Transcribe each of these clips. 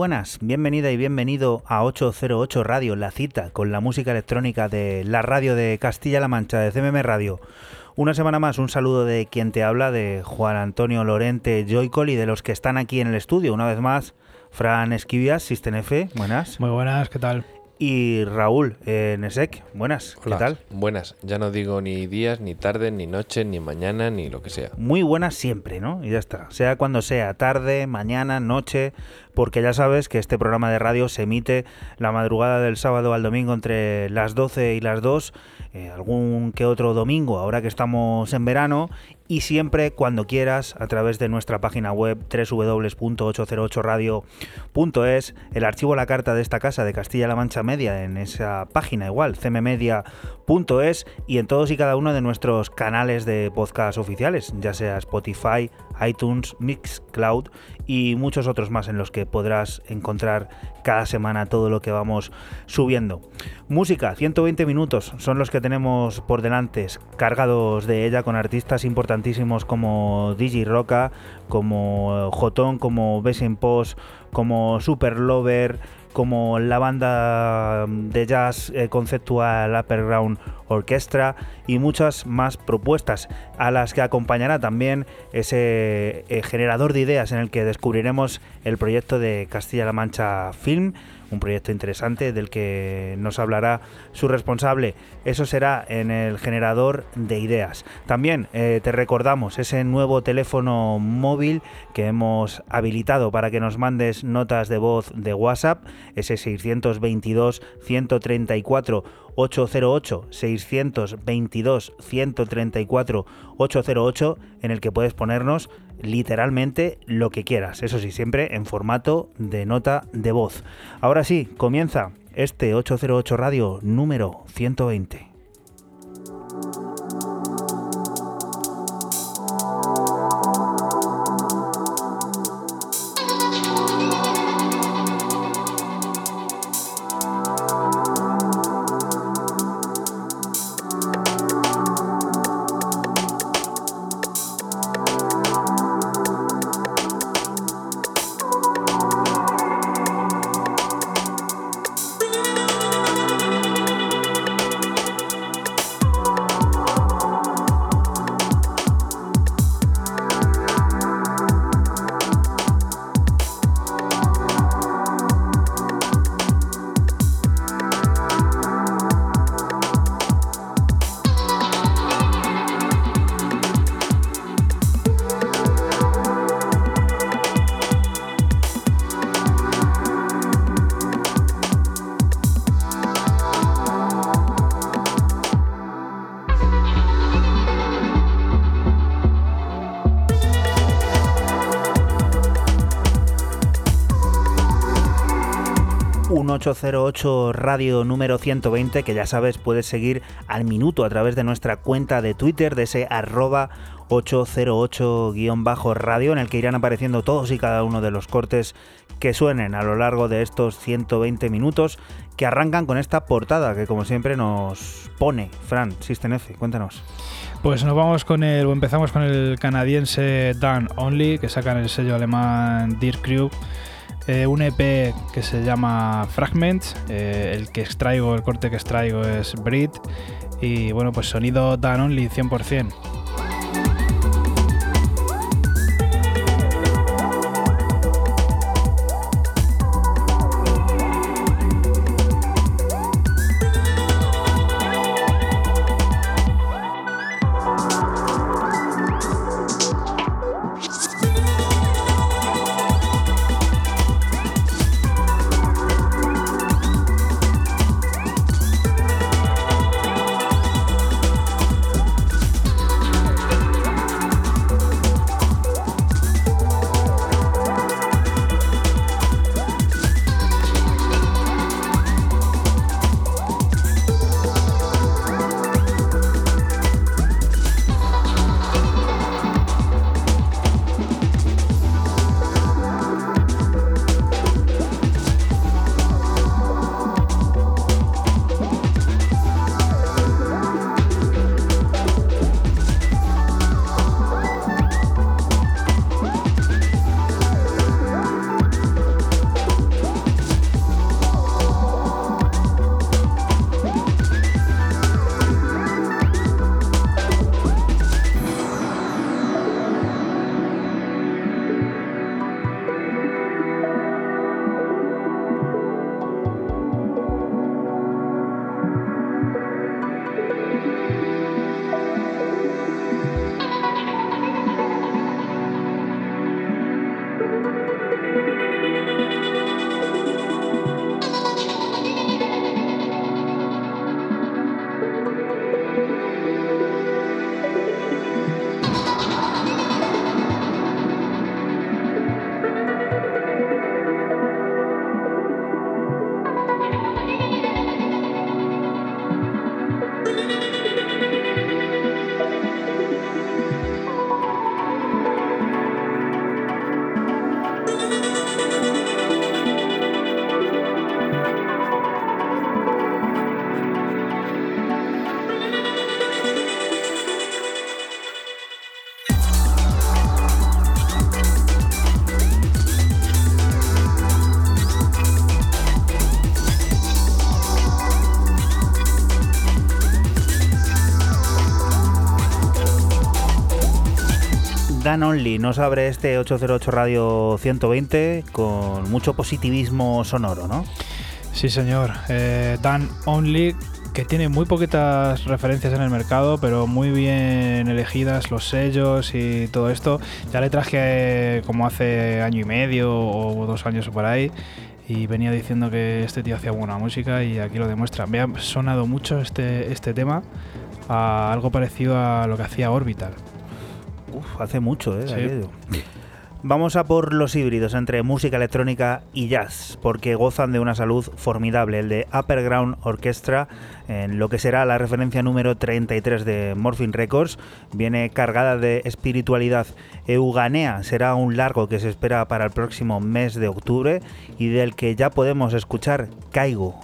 Buenas, bienvenida y bienvenido a 808 Radio, la cita con la música electrónica de la radio de Castilla-La Mancha, de CMM Radio. Una semana más, un saludo de quien te habla, de Juan Antonio Lorente Joycol y de los que están aquí en el estudio. Una vez más, Fran Esquivias, System F, buenas. Muy buenas, ¿qué tal? Y Raúl eh, Nesek, buenas, ¿qué tal? Buenas, ya no digo ni días, ni tarde, ni noche, ni mañana, ni lo que sea. Muy buenas siempre, ¿no? Y ya está, sea cuando sea, tarde, mañana, noche, porque ya sabes que este programa de radio se emite la madrugada del sábado al domingo entre las 12 y las 2, eh, algún que otro domingo, ahora que estamos en verano, y siempre cuando quieras a través de nuestra página web www.808radio.es, el archivo la carta de esta casa de Castilla-La Mancha Media en esa página igual, cmmedia.es y en todos y cada uno de nuestros canales de podcast oficiales, ya sea Spotify, iTunes, Mixcloud y muchos otros más en los que podrás encontrar cada semana todo lo que vamos subiendo. Música, 120 minutos son los que tenemos por delante, cargados de ella con artistas importantísimos como DJ Roca, como Jotón, como Besin Post, como Super Lover, como la banda de jazz eh, conceptual Upperground Orchestra y muchas más propuestas a las que acompañará también ese eh, generador de ideas en el que descubriremos el proyecto de Castilla-La Mancha Film un proyecto interesante del que nos hablará su responsable. Eso será en el generador de ideas. También eh, te recordamos ese nuevo teléfono móvil que hemos habilitado para que nos mandes notas de voz de WhatsApp, ese 622 134 808 622 134 808 en el que puedes ponernos literalmente lo que quieras, eso sí, siempre en formato de nota de voz. Ahora sí, comienza este 808 Radio número 120. 808 Radio número 120, que ya sabes puedes seguir al minuto a través de nuestra cuenta de Twitter, de ese arroba 808-radio, en el que irán apareciendo todos y cada uno de los cortes que suenen a lo largo de estos 120 minutos, que arrancan con esta portada que como siempre nos pone Fran, System F, cuéntanos. Pues nos vamos con el, o empezamos con el canadiense Dan Only, que sacan el sello alemán Dear Crew. Eh, un EP que se llama Fragments. Eh, el que extraigo, el corte que extraigo es Brit. Y bueno, pues sonido Dan Only 100%. Dan Only nos abre este 808 Radio 120 con mucho positivismo sonoro, ¿no? Sí, señor. Eh, Dan Only, que tiene muy poquitas referencias en el mercado, pero muy bien elegidas los sellos y todo esto. Ya le traje como hace año y medio o dos años o por ahí. Y venía diciendo que este tío hacía buena música y aquí lo demuestra. Me ha sonado mucho este, este tema a algo parecido a lo que hacía Orbital. Uf, hace mucho, ¿eh? Vamos a por los híbridos entre música electrónica y jazz, porque gozan de una salud formidable. El de Upper Ground Orchestra, en lo que será la referencia número 33 de Morphine Records, viene cargada de espiritualidad. Euganea será un largo que se espera para el próximo mes de octubre y del que ya podemos escuchar Caigo.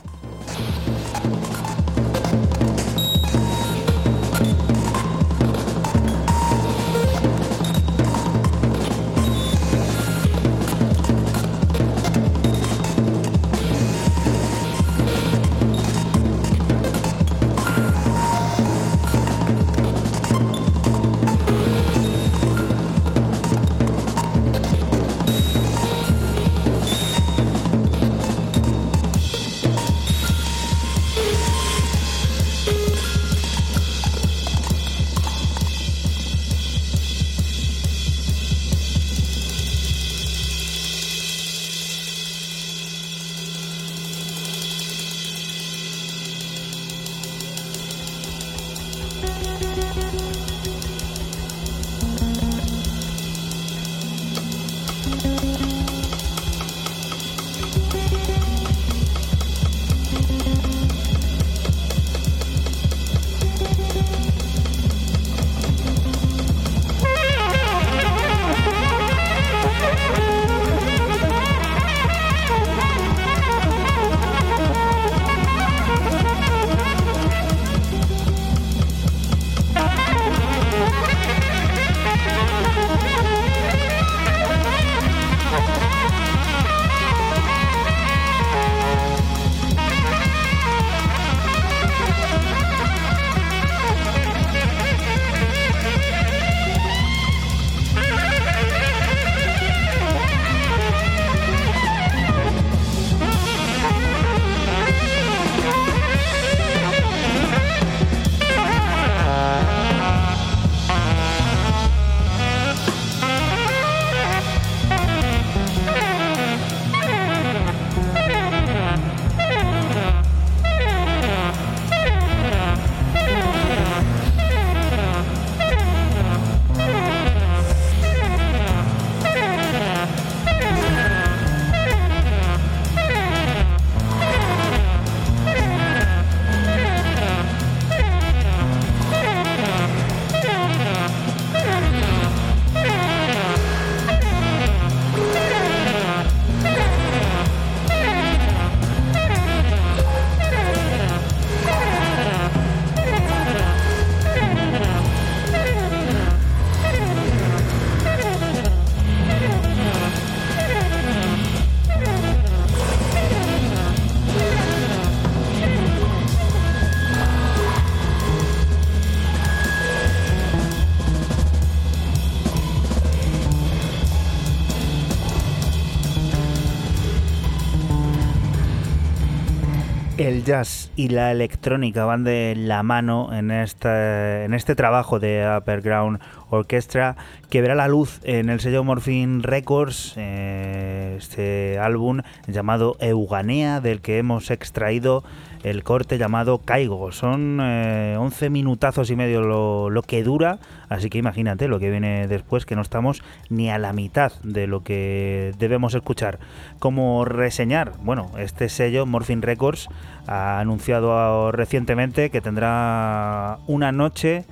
Jazz y la electrónica van de la mano en este, en este trabajo de Upper Ground Orchestra que verá la luz en el sello Morphine Records, eh, este álbum llamado Euganea, del que hemos extraído el corte llamado Caigo. Son 11 eh, minutazos y medio lo, que dura, así que imagínate lo que viene después, que no estamos ni a la mitad de lo que debemos escuchar. Como reseñar, bueno, este sello Morphine Records ha anunciado recientemente que tendrá una noche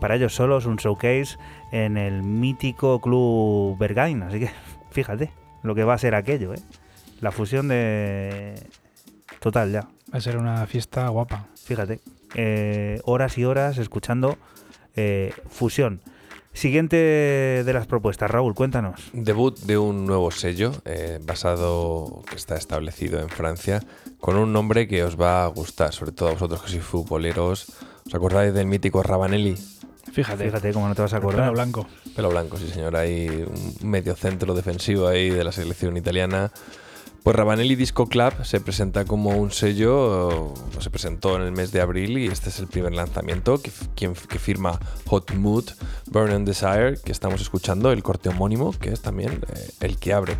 para ellos solos, un showcase en el mítico club Bergain, así que fíjate lo que va a ser aquello, ¿eh? La fusión de... Total, ya. Va a ser una fiesta guapa. Fíjate, eh, horas y horas escuchando eh, Fusión. Siguiente de las propuestas, Raúl, cuéntanos. Debut de un nuevo sello eh, basado, que está establecido en Francia, con un nombre que os va a gustar, sobre todo a vosotros que sois futboleros. ¿Os acordáis del mítico Rabanelli? Fíjate. Fíjate cómo no te vas a Pelo acordar. blanco. Pelo blanco, sí señor. Hay un medio centro defensivo ahí de la selección italiana. Pues Rabanelli Disco Club se presenta como un sello, se presentó en el mes de abril y este es el primer lanzamiento que firma Hot Mood, Burn and Desire, que estamos escuchando, el corte homónimo, que es también eh, el que abre.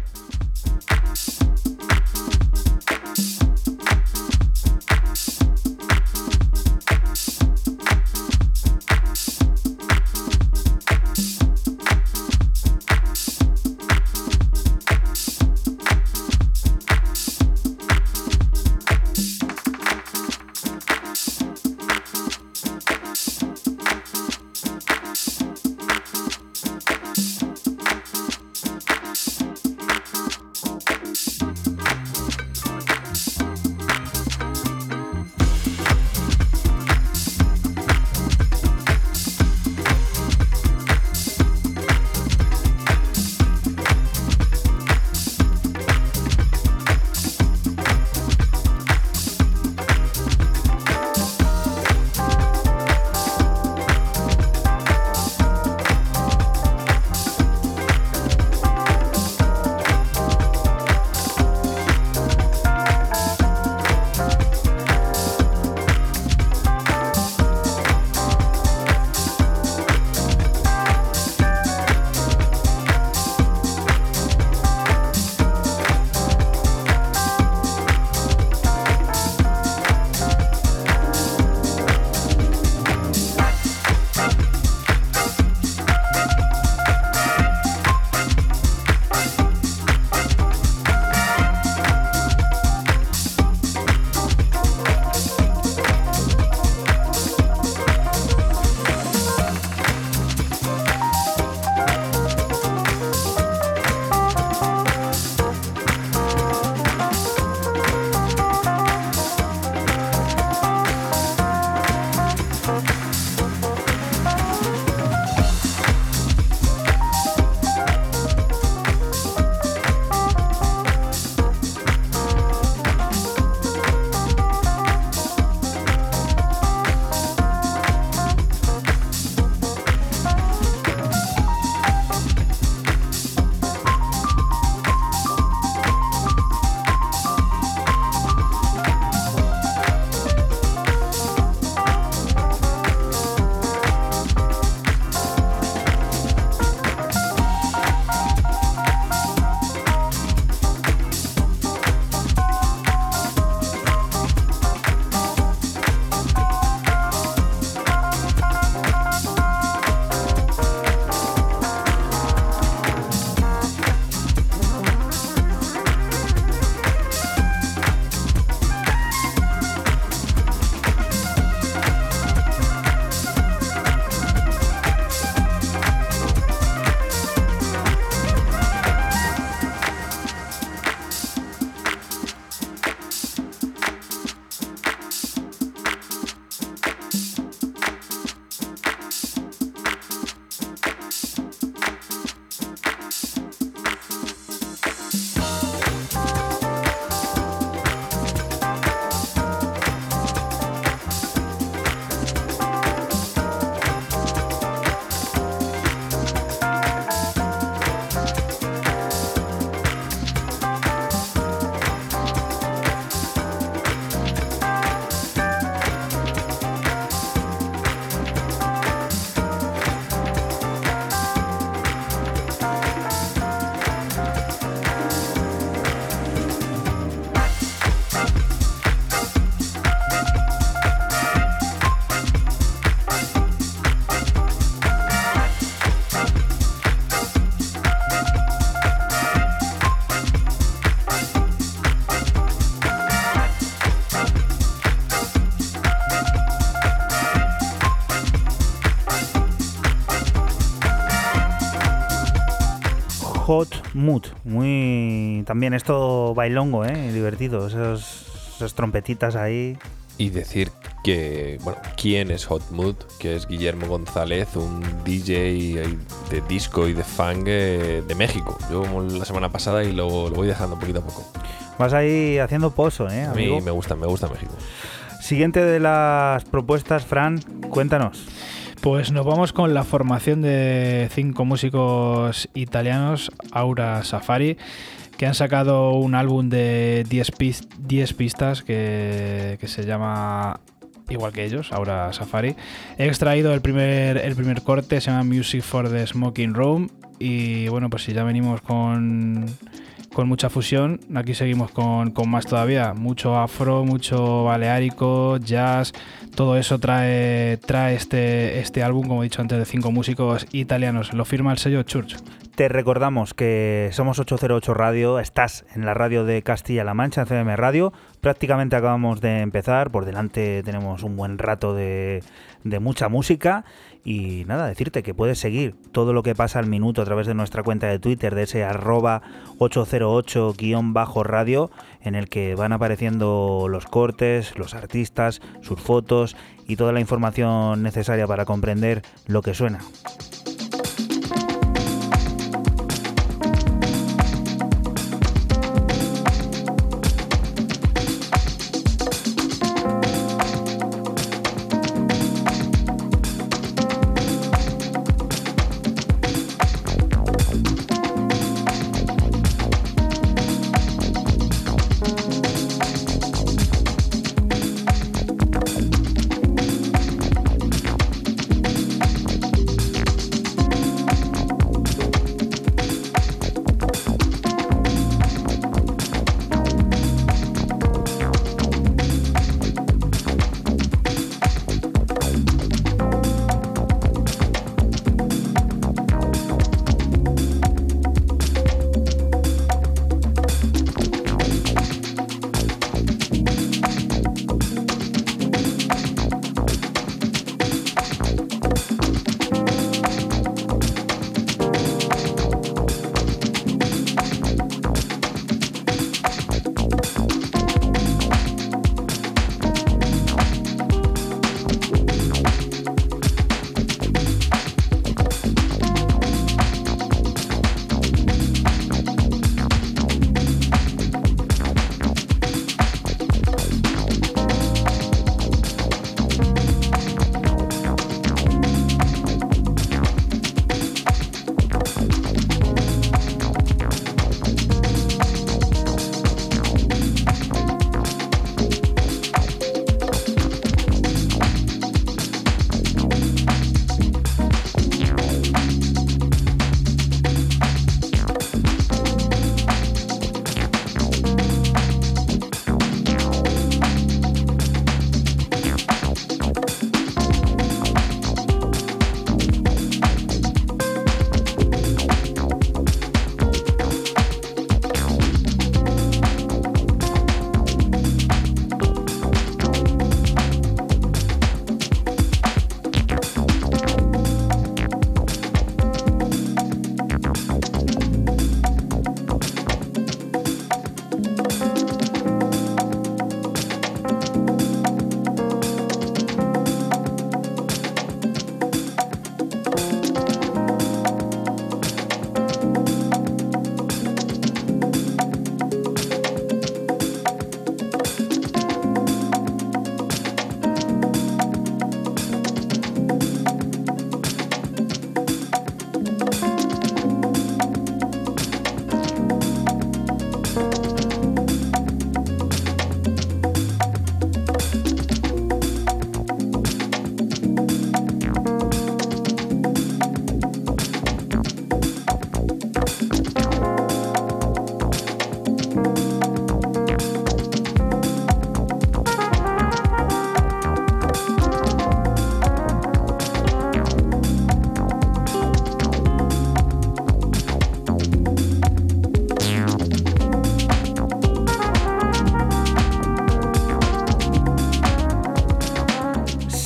Mood. Muy. También esto bailongo, ¿eh? Divertido. Esos, esas trompetitas ahí. Y decir que, bueno, quién es Hot Mood, que es Guillermo González, un DJ de disco y de funk eh, de México. Yo como la semana pasada y lo, lo voy dejando poquito a poco. Vas ahí haciendo pozo, ¿eh? A mí me gusta, me gusta México. Siguiente de las propuestas, Fran, cuéntanos. Pues nos vamos con la formación de cinco músicos italianos, Aura Safari, que han sacado un álbum de 10 pistas que, se llama igual que ellos, Aura Safari. He extraído el primer, el primer corte, se llama Music for the Smoking Room. Y bueno, pues si ya venimos con, con mucha fusión, aquí seguimos con, con, más todavía. Mucho afro, mucho baleárico, jazz, todo eso trae, trae este, este álbum, como he dicho antes, de cinco músicos italianos. Lo firma el sello Church. Te recordamos que somos 808 Radio, estás en la radio de Castilla-La Mancha, en CDM Radio. Prácticamente acabamos de empezar, por delante tenemos un buen rato de, de mucha música. Y nada, decirte que puedes seguir todo lo que pasa al minuto a través de nuestra cuenta de Twitter, de ese arroba 808-radio, en el que van apareciendo los cortes, los artistas, sus fotos y toda la información necesaria para comprender lo que suena.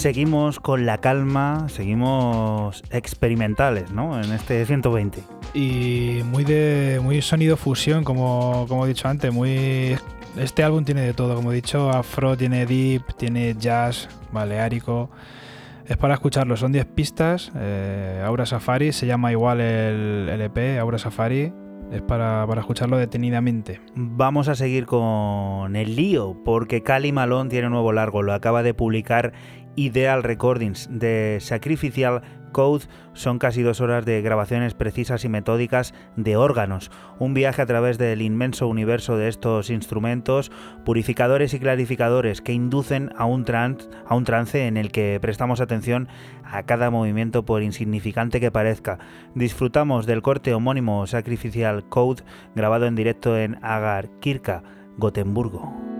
Seguimos con la calma, seguimos experimentales, ¿no? En este 120. Y muy de muy sonido fusión, como, como he dicho antes, muy este álbum tiene de todo, como he dicho, afro, tiene deep, tiene jazz, baleárico. Es para escucharlo, son 10 pistas. Eh, Aura Safari, se llama igual el LP, Aura Safari. Es para, para, escucharlo detenidamente. Vamos a seguir con el lío, porque Cali Malón tiene un nuevo largo, lo acaba de publicar Ideal Recordings de Sacrificial Code son casi dos horas de grabaciones precisas y metódicas de órganos, un viaje a través del inmenso universo de estos instrumentos, purificadores y clarificadores que inducen a un, a un trance en el que prestamos atención a cada movimiento por insignificante que parezca. Disfrutamos del corte homónimo Sacrificial Code grabado en directo en Agar Kirka, Gotemburgo.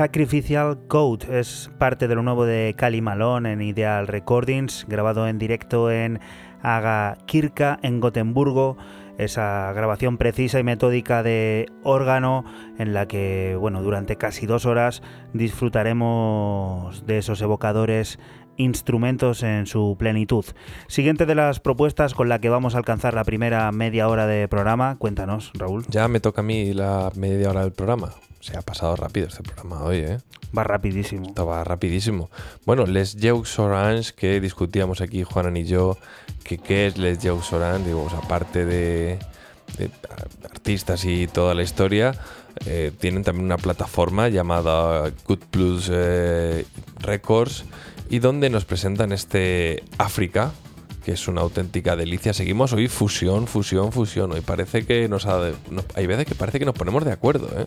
Sacrificial Code es parte de lo nuevo de Cali Malone en Ideal Recordings, grabado en directo en Aga Kirka en Gotemburgo. Esa grabación precisa y metódica de órgano en la que, bueno, durante casi dos horas disfrutaremos de esos evocadores instrumentos en su plenitud. Siguiente de las propuestas con la que vamos a alcanzar la primera media hora de programa. Cuéntanos, Raúl. Ya me toca a mí la media hora del programa. Se ha pasado rápido este programa hoy, ¿eh? Va rapidísimo. Esto va rapidísimo. Bueno, Les Jeux Orange, que discutíamos aquí Juanan y yo, que qué es Les Jeux Orange, digo, aparte de, artistas y toda la historia, eh, tienen también una plataforma llamada Good Plus eh, Records y donde nos presentan este África, que es una auténtica delicia. Seguimos hoy fusión, fusión, fusión. Hoy parece que nos, ha, hay veces que parece que nos ponemos de acuerdo, ¿eh?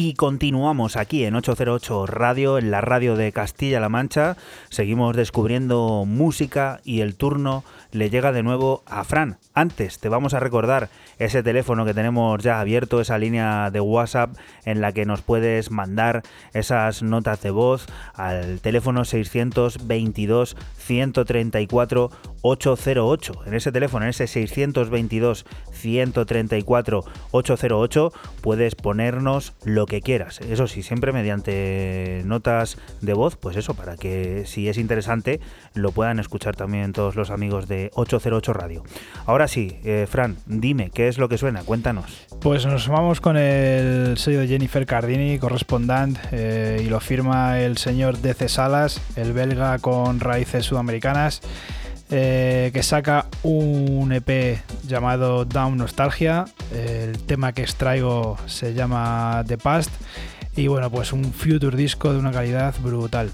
Y continuamos aquí en 808 Radio, en la radio de Castilla-La Mancha. Seguimos descubriendo música y el turno le llega de nuevo a Fran. Antes te vamos a recordar ese teléfono que tenemos ya abierto, esa línea de WhatsApp en la que nos puedes mandar esas notas de voz al teléfono 622 134 808. En ese teléfono, en ese 622 134 808, puedes ponernos lo que quieras. Eso sí, siempre mediante notas de voz, pues eso, para que si es interesante lo puedan escuchar también todos los amigos de 808 Radio. Ahora sí, eh, Fran, dime, ¿qué es lo que suena? Cuéntanos. Pues nos vamos con el sello de Jennifer Cardini, correspondante, eh, y lo firma el señor DC Salas, el belga con raíces sudamericanas. Eh, que saca un EP llamado Down Nostalgia. El tema que extraigo se llama The Past. Y bueno, pues un future disco de una calidad brutal.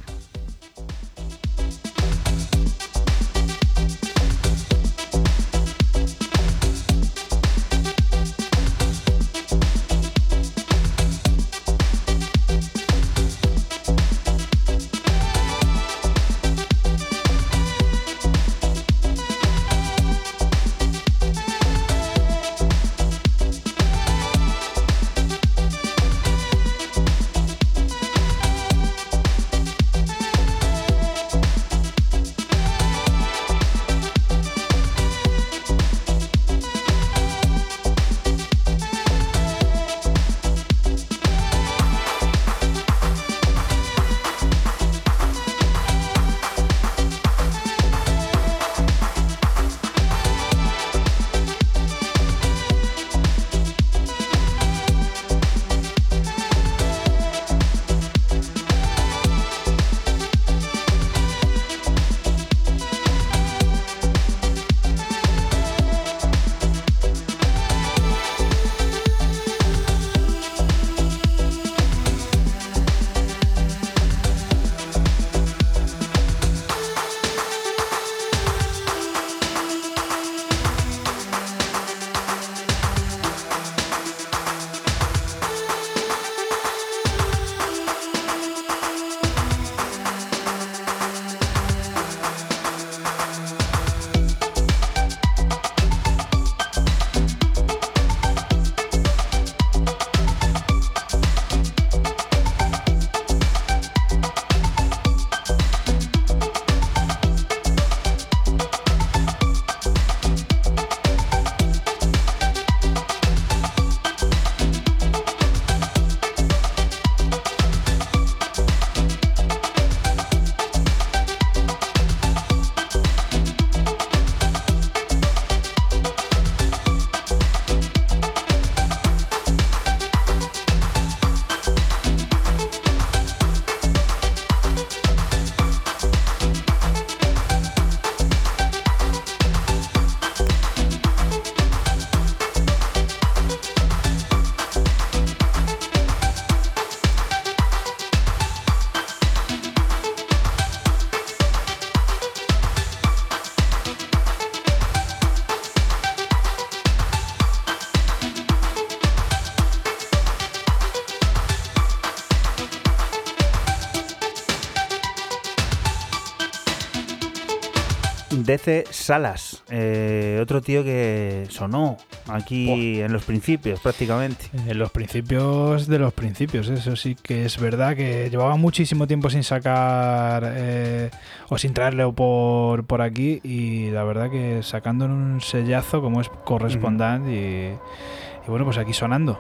DC Salas, eh, otro tío que sonó aquí en los principios prácticamente. En los principios de los principios, eso sí que es verdad que llevaba muchísimo tiempo sin sacar eh, o sin traerlo por, por aquí y la verdad que sacando un sellazo como es correspondante y, y bueno, pues aquí sonando.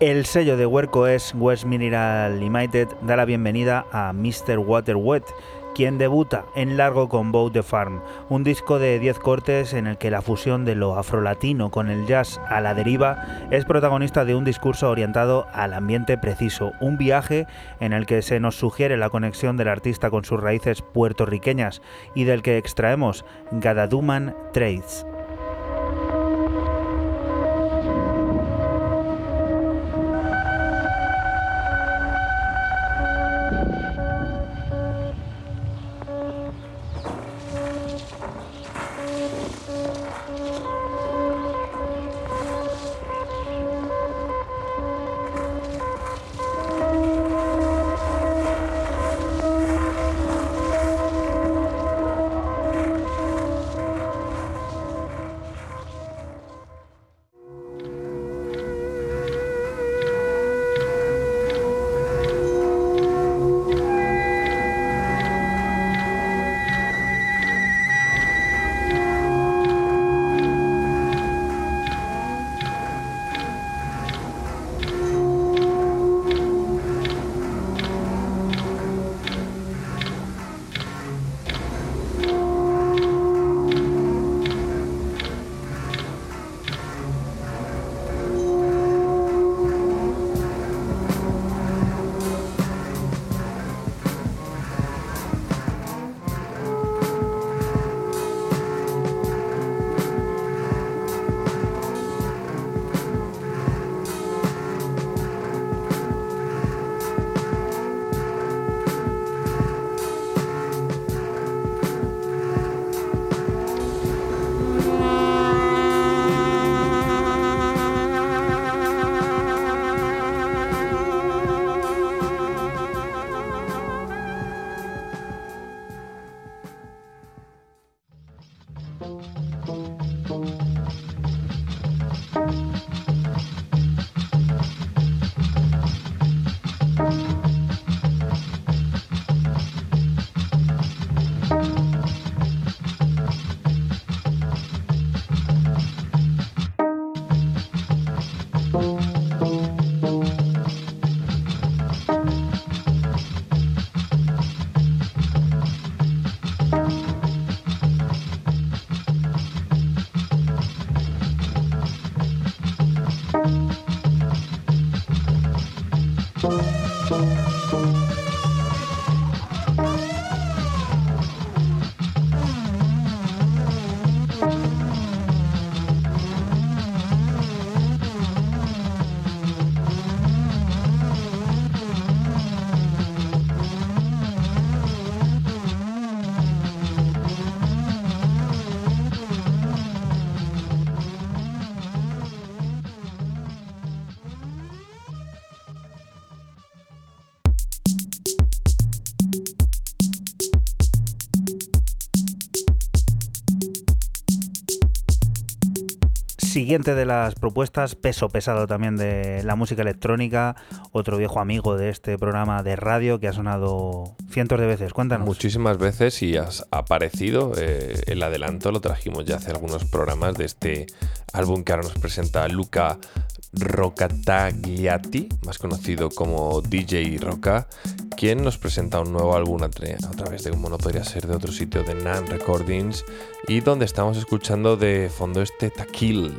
El sello de Huerco es West Mineral Limited da la bienvenida a Mr. Water Wet quien debuta en largo con Boat the Farm, un disco de 10 cortes en el que la fusión de lo afrolatino con el jazz a la deriva es protagonista de un discurso orientado al ambiente preciso, un viaje en el que se nos sugiere la conexión del artista con sus raíces puertorriqueñas y del que extraemos Gadaduman Trades. Siguiente de las propuestas, peso pesado también de la música electrónica, otro viejo amigo de este programa de radio que ha sonado cientos de veces. Cuéntanos. Muchísimas veces y has aparecido. Eh, el adelanto lo trajimos ya hace algunos programas de este álbum que ahora nos presenta Luca Rocatagliati, más conocido como DJ Roca, quien nos presenta un nuevo álbum a, través de, como no podría ser, de otro sitio de Nan Recordings y donde estamos escuchando de fondo este Taquil.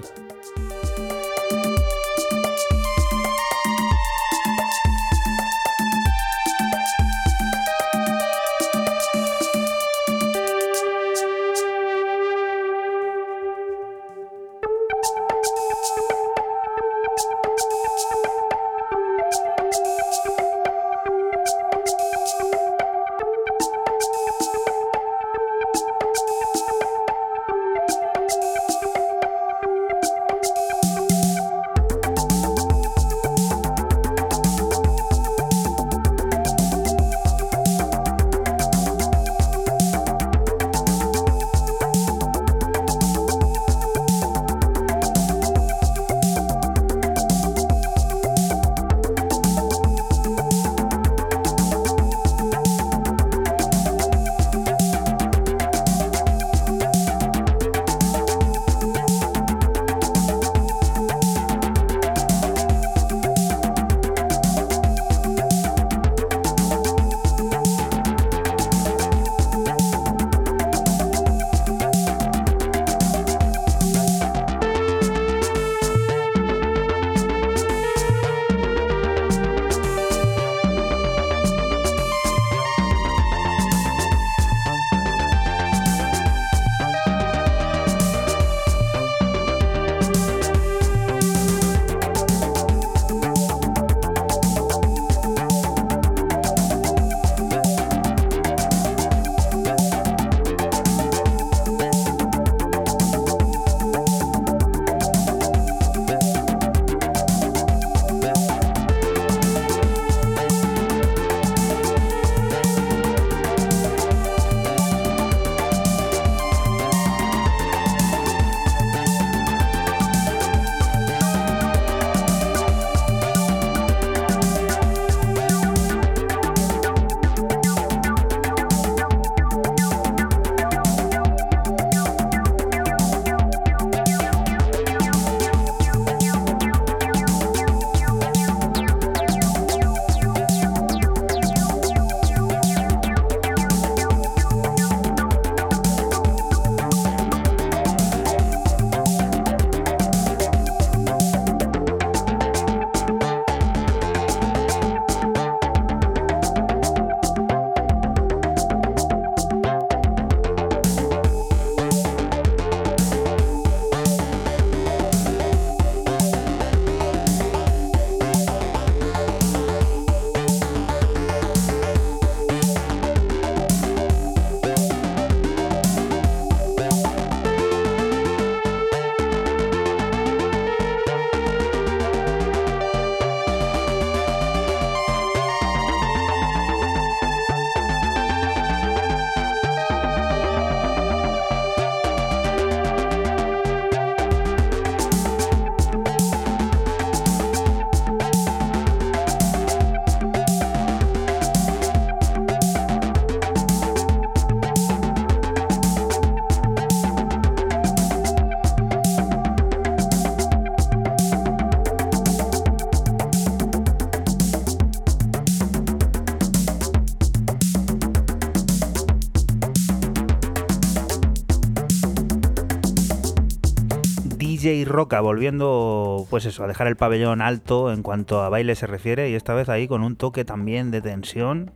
Roca volviendo, pues eso, a dejar el pabellón alto en cuanto a baile se refiere y esta vez ahí con un toque también de tensión.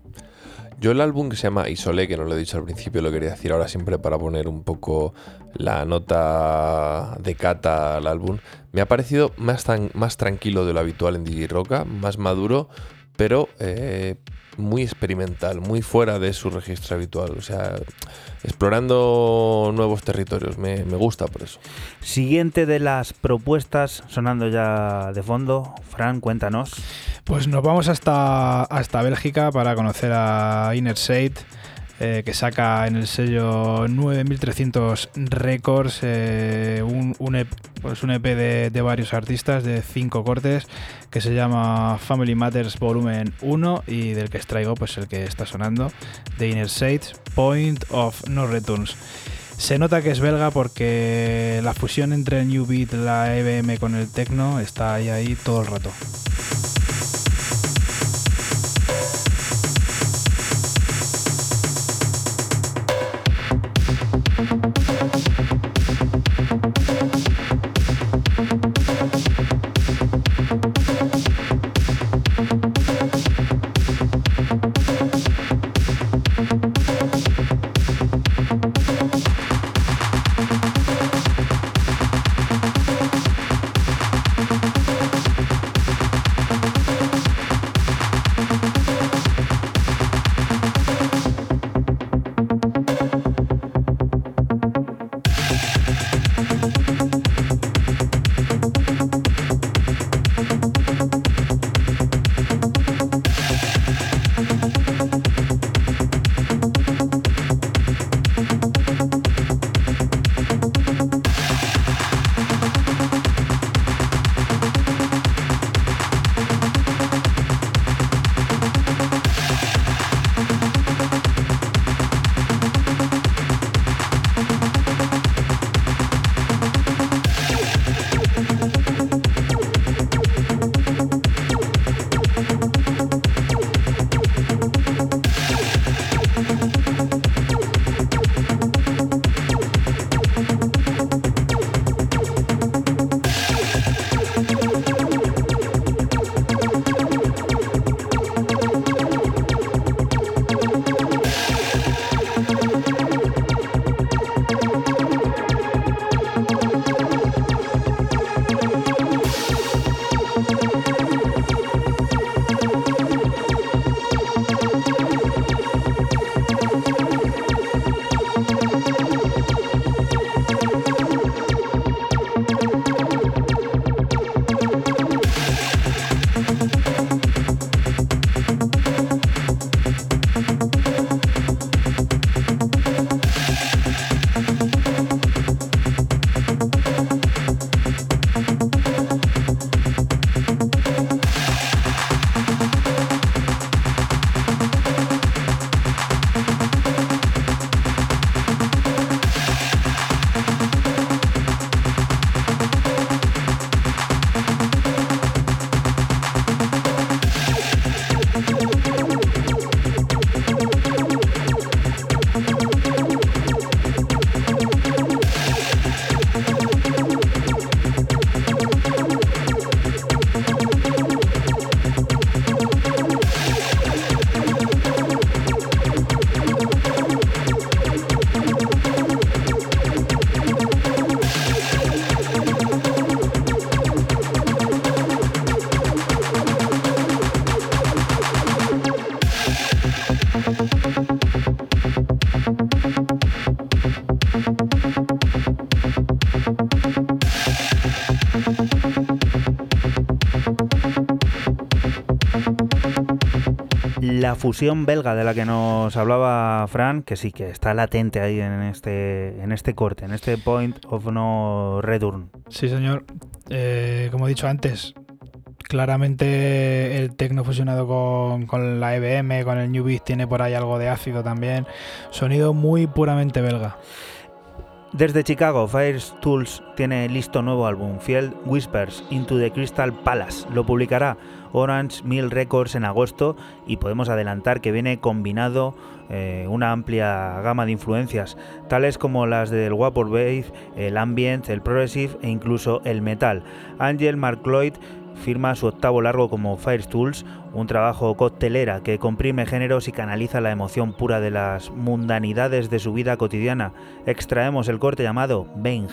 Yo el álbum que se llama Isolé, que no lo he dicho al principio, lo quería decir ahora siempre para poner un poco la nota de cata al álbum, me ha parecido más, tan, más tranquilo de lo habitual en DJ Roca, más maduro, pero eh, muy experimental, muy fuera de su registro habitual. O sea, explorando nuevos territorios. Me, me, gusta por eso. Siguiente de las propuestas, sonando ya de fondo. Fran, cuéntanos. Pues nos vamos hasta, hasta Bélgica para conocer a Inner Shade. Eh, que saca en el sello 9300 Records eh, un, un, EP, pues un EP de, de, varios artistas de cinco cortes que se llama Family Matters Volumen 1 y del que extraigo pues el que está sonando de Inner Shade Point of No Returns. Se nota que es belga porque la fusión entre el New Beat, la EBM con el techno está ahí, ahí todo el rato. La fusión belga de la que nos hablaba Fran, que sí que está latente ahí en este, en este corte, en este point of no return. Sí, señor. Eh, como he dicho antes, claramente el tecno fusionado con, con, la EBM, con el New Beat, tiene por ahí algo de ácido también. Sonido muy puramente belga. Desde Chicago, Fire Tools tiene listo nuevo álbum, Field Whispers Into the Crystal Palace. Lo publicará Orange Mill Records en agosto y podemos adelantar que viene combinado eh, una amplia gama de influencias, tales como las del Vaporwave, el ambient, el progressive e incluso el metal. Angel Mark Lloyd firma su octavo largo como Fire Tools, un trabajo coctelera que comprime géneros y canaliza la emoción pura de las mundanidades de su vida cotidiana. Extraemos el corte llamado Bang.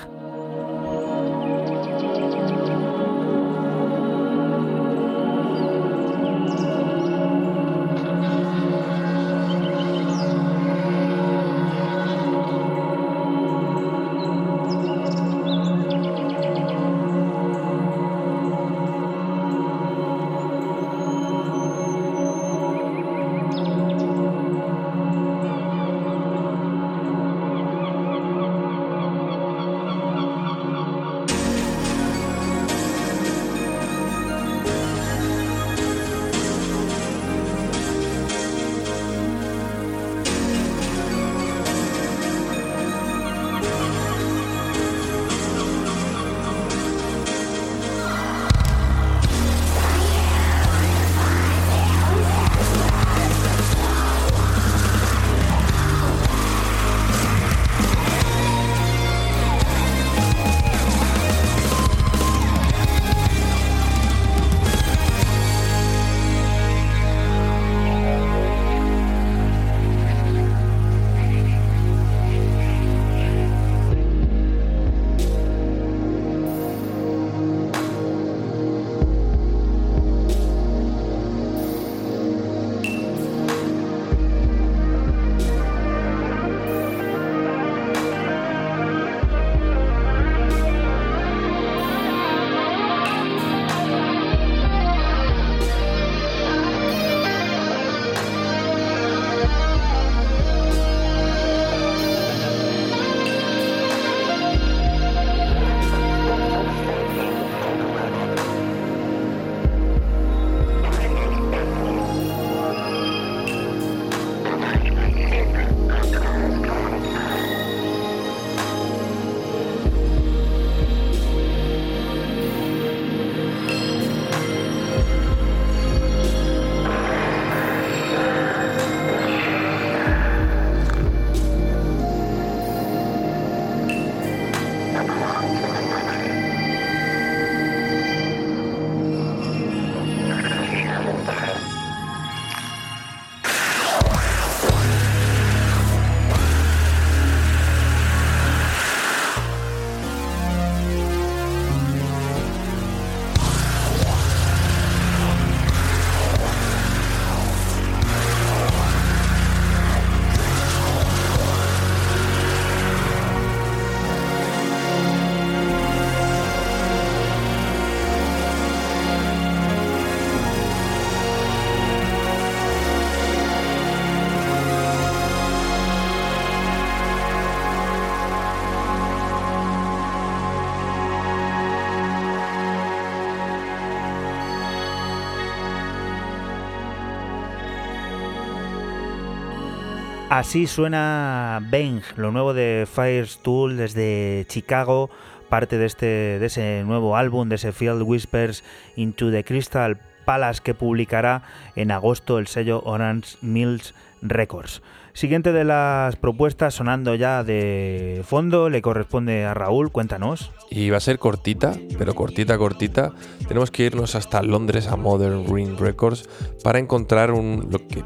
Así suena Bang, lo nuevo de Firetool desde Chicago, parte de, este, de ese nuevo álbum, de ese Field Whispers into the Crystal Palace que publicará en agosto el sello Orange Mills Records. Siguiente de las propuestas sonando ya de fondo le corresponde a Raúl, cuéntanos. Y va a ser cortita, pero cortita, cortita. Tenemos que irnos hasta Londres a Modern Ring Records para encontrar un, lo que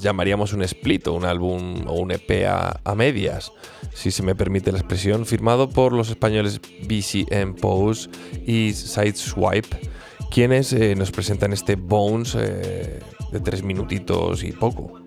llamaríamos un split o un álbum o un EP a, medias, si se me permite la expresión, firmado por los españoles BCM Pose y Sideswipe, quienes eh, nos presentan este Bones eh, de tres minutitos y poco.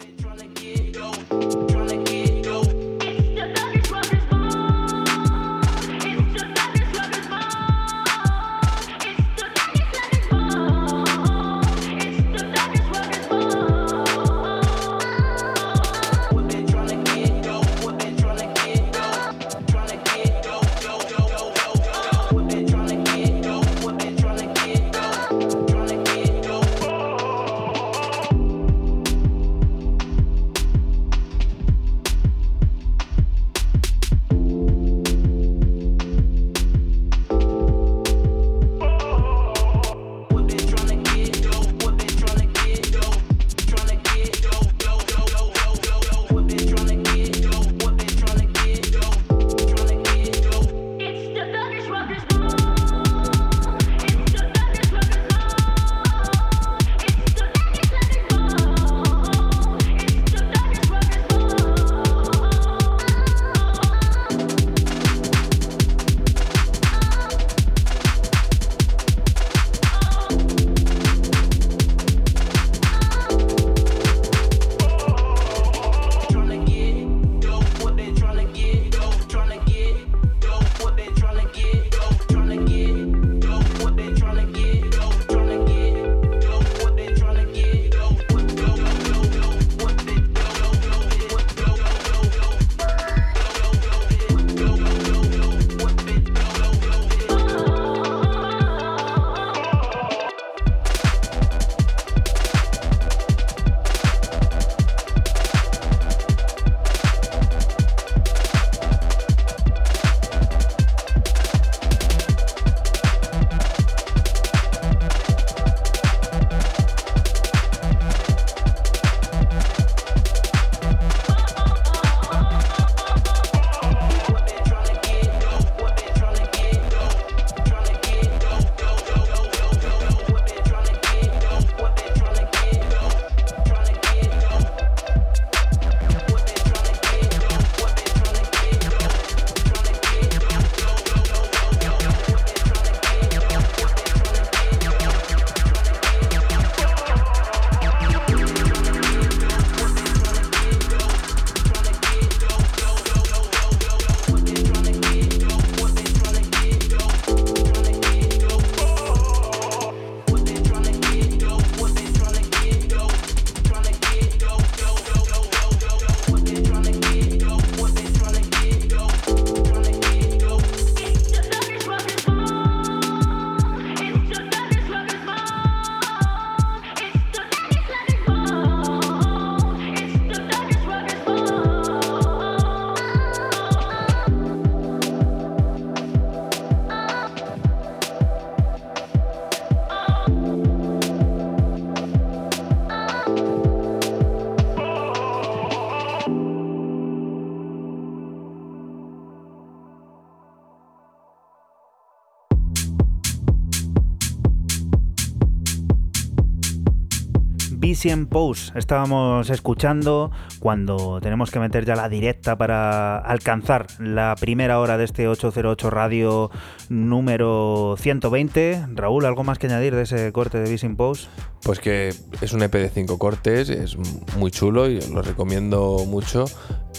Vision Pose estábamos escuchando cuando tenemos que meter ya la directa para alcanzar la primera hora de este 808 radio número 120. Raúl, ¿algo más que añadir de ese corte de Vision Pose? Pues que es un EP de cinco cortes, es muy chulo y lo recomiendo mucho.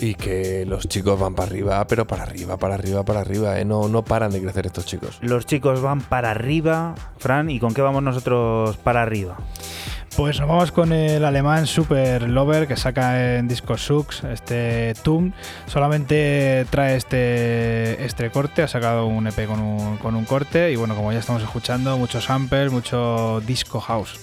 Y que los chicos van para arriba, pero para arriba, para arriba, para arriba. ¿eh? No, no paran de crecer estos chicos. Los chicos van para arriba, Fran, ¿y con qué vamos nosotros para arriba? Pues nos vamos con el alemán Super Lover que saca en Disco Sux este Tum. Solamente trae este, este corte, ha sacado un EP con un, con un corte y bueno, como ya estamos escuchando, muchos samples, mucho disco house.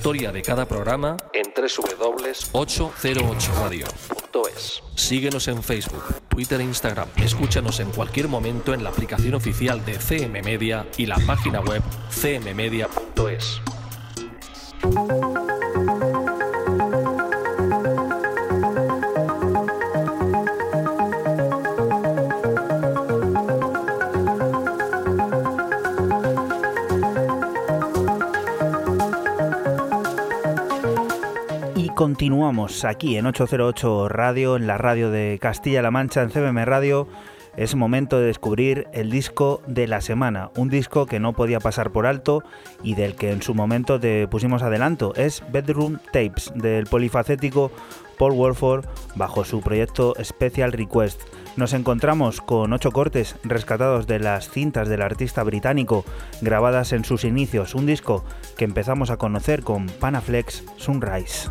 Historia de cada programa en www.808radio.es. Síguenos en Facebook, Twitter e Instagram. Escúchanos en cualquier momento en la aplicación oficial de CM Media y la página web cmmedia.es. continuamos aquí en 808 Radio, en la radio de Castilla-La Mancha, en CBM Radio. Es momento de descubrir el disco de la semana, un disco que no podía pasar por alto y del que en su momento te pusimos adelanto. Es Bedroom Tapes del polifacético Paul Wolford bajo su proyecto Special Request. Nos encontramos con ocho cortes rescatados de las cintas del artista británico grabadas en sus inicios, un disco que empezamos a conocer con Panaflex Sunrise.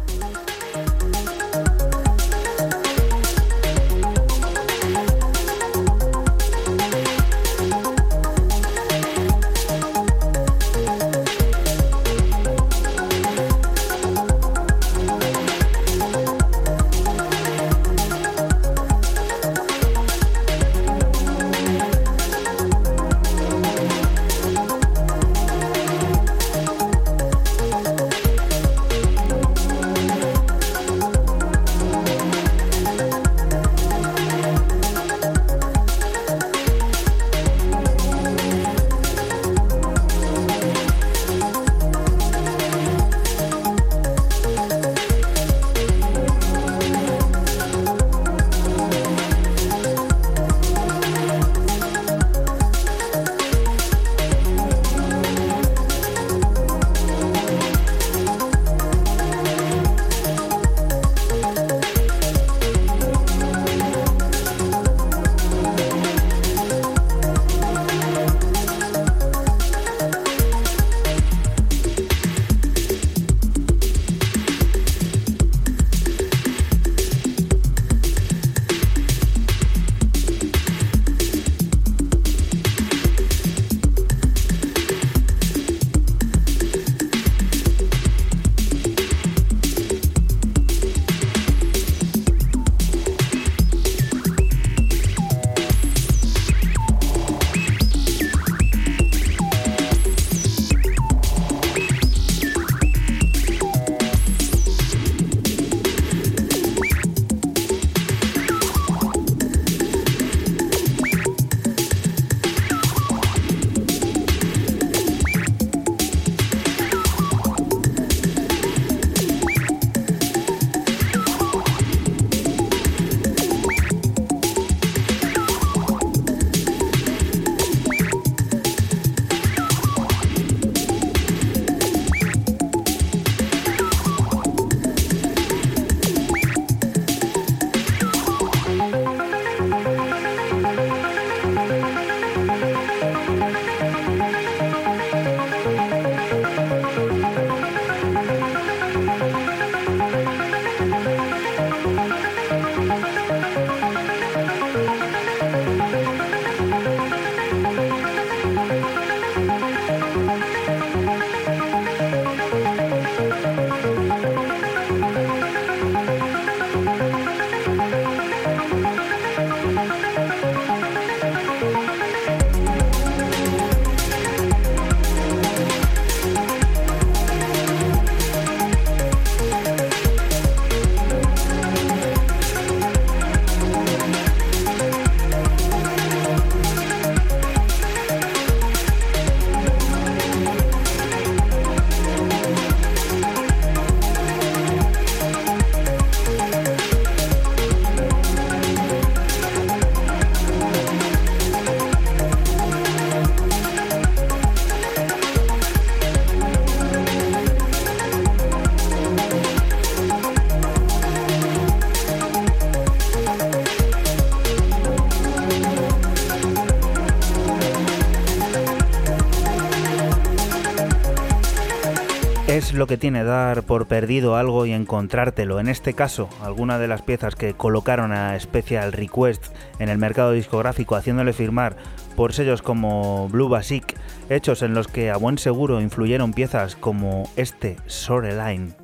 Lo que tiene dar por perdido algo y encontrártelo. En este caso, alguna de las piezas que colocaron a Special Request en el mercado discográfico haciéndole firmar por sellos como Blue Basic, hechos en los que a buen seguro influyeron piezas como este Line.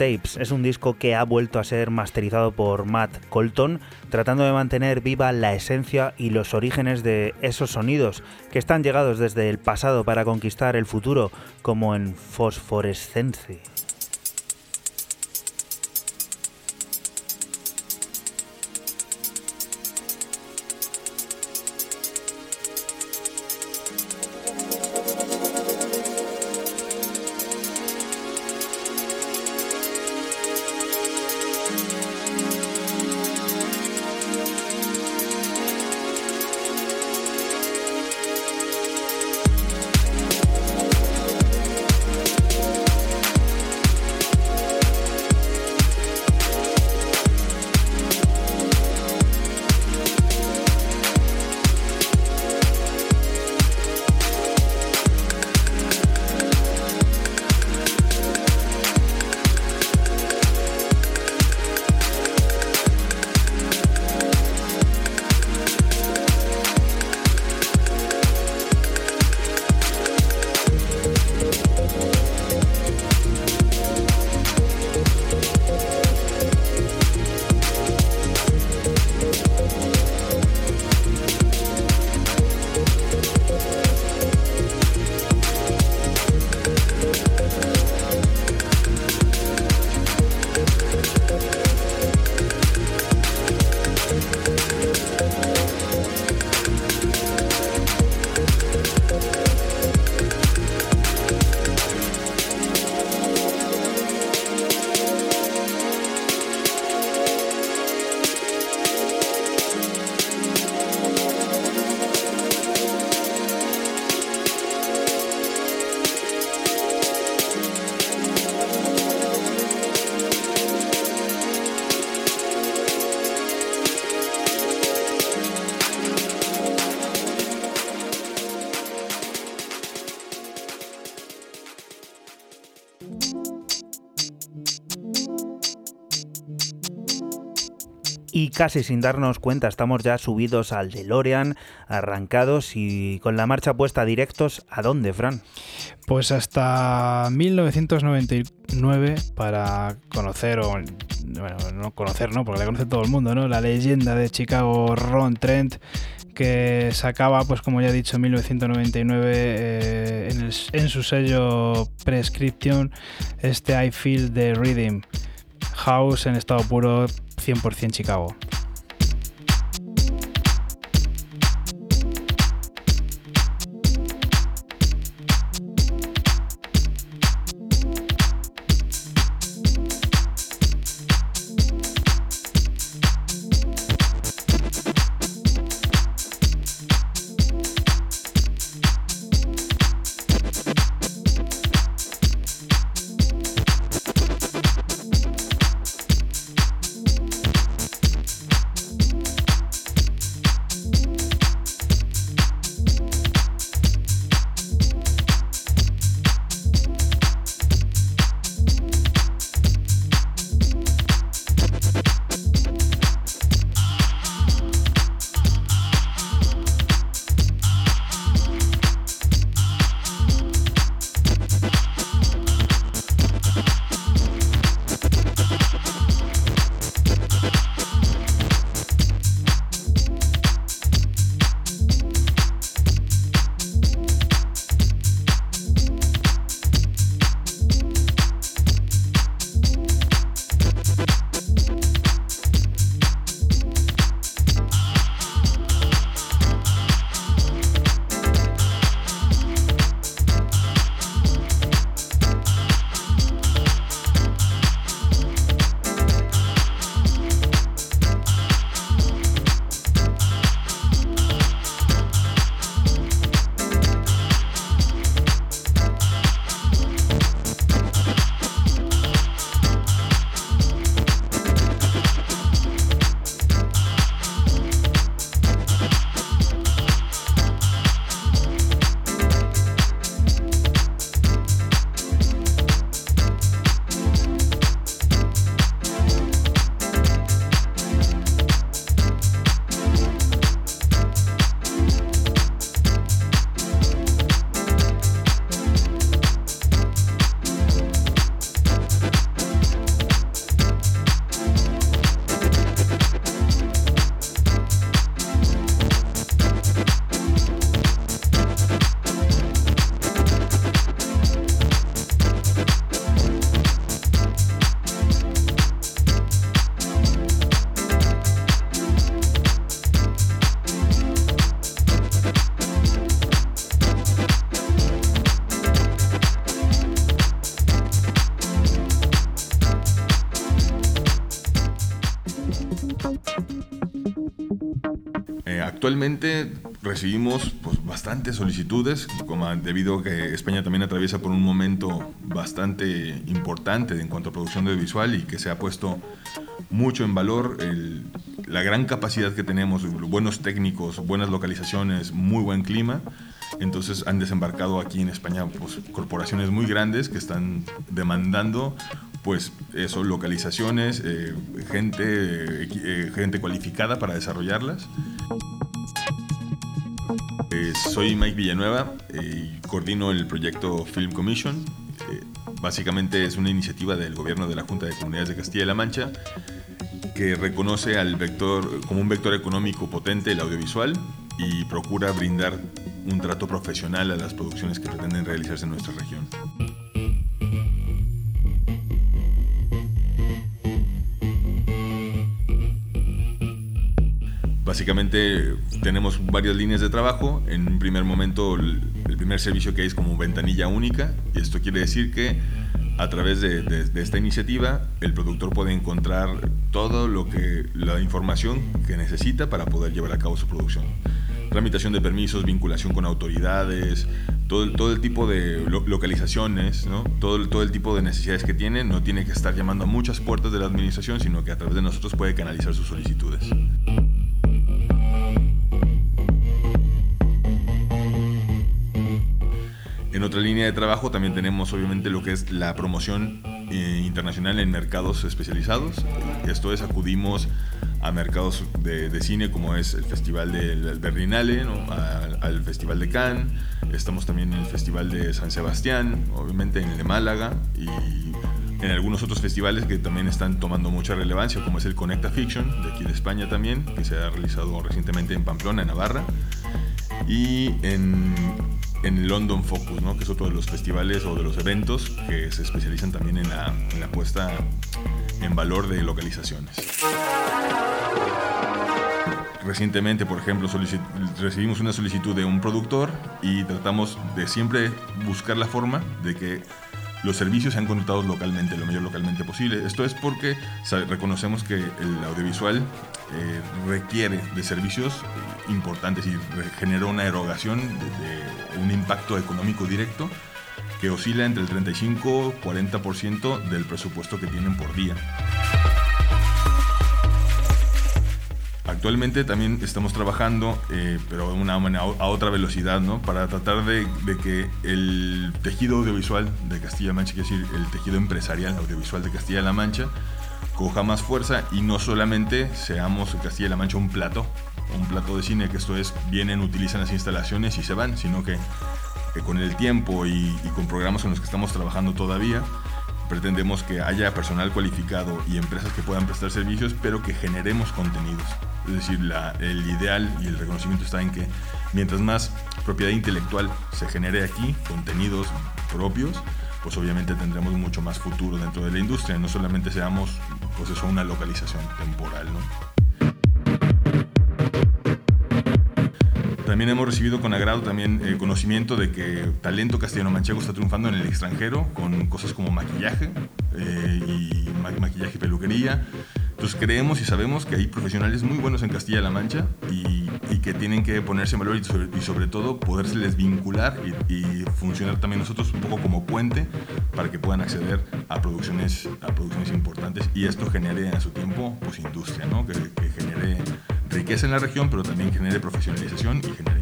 Tapes es un disco que ha vuelto a ser masterizado por Matt Colton, tratando de mantener viva la esencia y los orígenes de esos sonidos que están llegados desde el pasado para conquistar el futuro, como en Phosphorescence. Casi sin darnos cuenta estamos ya subidos al DeLorean, arrancados y con la marcha puesta directos. ¿A dónde, Fran? Pues hasta 1999 para conocer, o bueno, no conocer, ¿no? Porque la conoce todo el mundo, ¿no? La leyenda de Chicago Ron Trent que sacaba, pues como ya he dicho, en 1999 eh, en, en, su sello Prescription este I Feel the Rhythm House en estado puro 100% Chicago. Actualmente recibimos pues, bastantes solicitudes, como debido a que España también atraviesa por un momento bastante importante en cuanto a producción de visual y que se ha puesto mucho en valor la gran capacidad que tenemos, buenos técnicos, buenas localizaciones, muy buen clima. Entonces han desembarcado aquí en España pues, corporaciones muy grandes que están demandando pues eso, localizaciones, eh, gente, eh, gente cualificada para desarrollarlas. Eh, soy Mike Villanueva y coordino el proyecto Film Commission. básicamente es una iniciativa del gobierno de la Junta de Comunidades de Castilla-La Mancha que reconoce al vector como un vector económico potente el audiovisual y procura brindar un trato profesional a las producciones que pretenden realizarse en nuestra región. Básicamente tenemos varias líneas de trabajo. En un primer momento el, primer servicio que hay es como ventanilla única y esto quiere decir que a través de, esta iniciativa el productor puede encontrar todo lo que la información que necesita para poder llevar a cabo su producción. Tramitación de permisos, vinculación con autoridades, todo todo el tipo de localizaciones, ¿no? todo, todo el tipo de necesidades que tiene, no tiene que estar llamando a muchas puertas de la administración, sino que a través de nosotros puede canalizar sus solicitudes. En otra línea de trabajo también tenemos obviamente lo que es la promoción eh, internacional en mercados especializados. Esto es, acudimos a mercados de, cine como es el Festival del Berlinale, al, Festival de Cannes, estamos también en el Festival de San Sebastián, obviamente en el de Málaga y en algunos otros festivales que también están tomando mucha relevancia, como es el Conecta Fiction, de aquí de España también, que se ha realizado recientemente en Pamplona, en Navarra, y en, en London Focus, ¿no? que es otro de los festivales o de los eventos que se especializan también en la, en la puesta en valor de localizaciones. Recientemente, por ejemplo, recibimos una solicitud de un productor y tratamos de siempre buscar la forma de que los servicios sean contratados localmente, lo mayor localmente posible. Esto es porque reconocemos que el audiovisual eh, requiere de servicios importantes y genera una erogación de, un impacto económico directo que oscila entre el 35-40% del presupuesto que tienen por día. Actualmente también estamos trabajando, eh, pero una, a otra velocidad, ¿no? Para tratar de, que el tejido audiovisual de Castilla-La Mancha, es decir, el tejido empresarial audiovisual de Castilla-La Mancha, coja más fuerza y no solamente seamos Castilla-La Mancha un plato, un plato de cine que esto es, vienen, utilizan las instalaciones y se van, sino que, con el tiempo y, y con programas en los que estamos trabajando todavía, pretendemos que haya personal cualificado y empresas que puedan prestar servicios, pero que generemos contenidos. Es decir, el ideal y el reconocimiento está en que mientras más propiedad intelectual se genere aquí, contenidos propios, pues obviamente tendremos mucho más futuro dentro de la industria, no solamente seamos pues eso, una localización temporal. También hemos recibido con agrado también el conocimiento de que talento castellano-manchego está triunfando en el extranjero con cosas como maquillaje eh, y maquillaje y peluquería, entonces creemos y sabemos que hay profesionales muy buenos en Castilla-La Mancha y, que tienen que ponerse en valor y sobre, y sobre todo podérseles vincular y, funcionar también nosotros un poco como puente para que puedan acceder a producciones, a producciones importantes y esto genere a su tiempo pues industria, ¿no? que, que genere riqueza en la región pero también genere profesionalización y genere.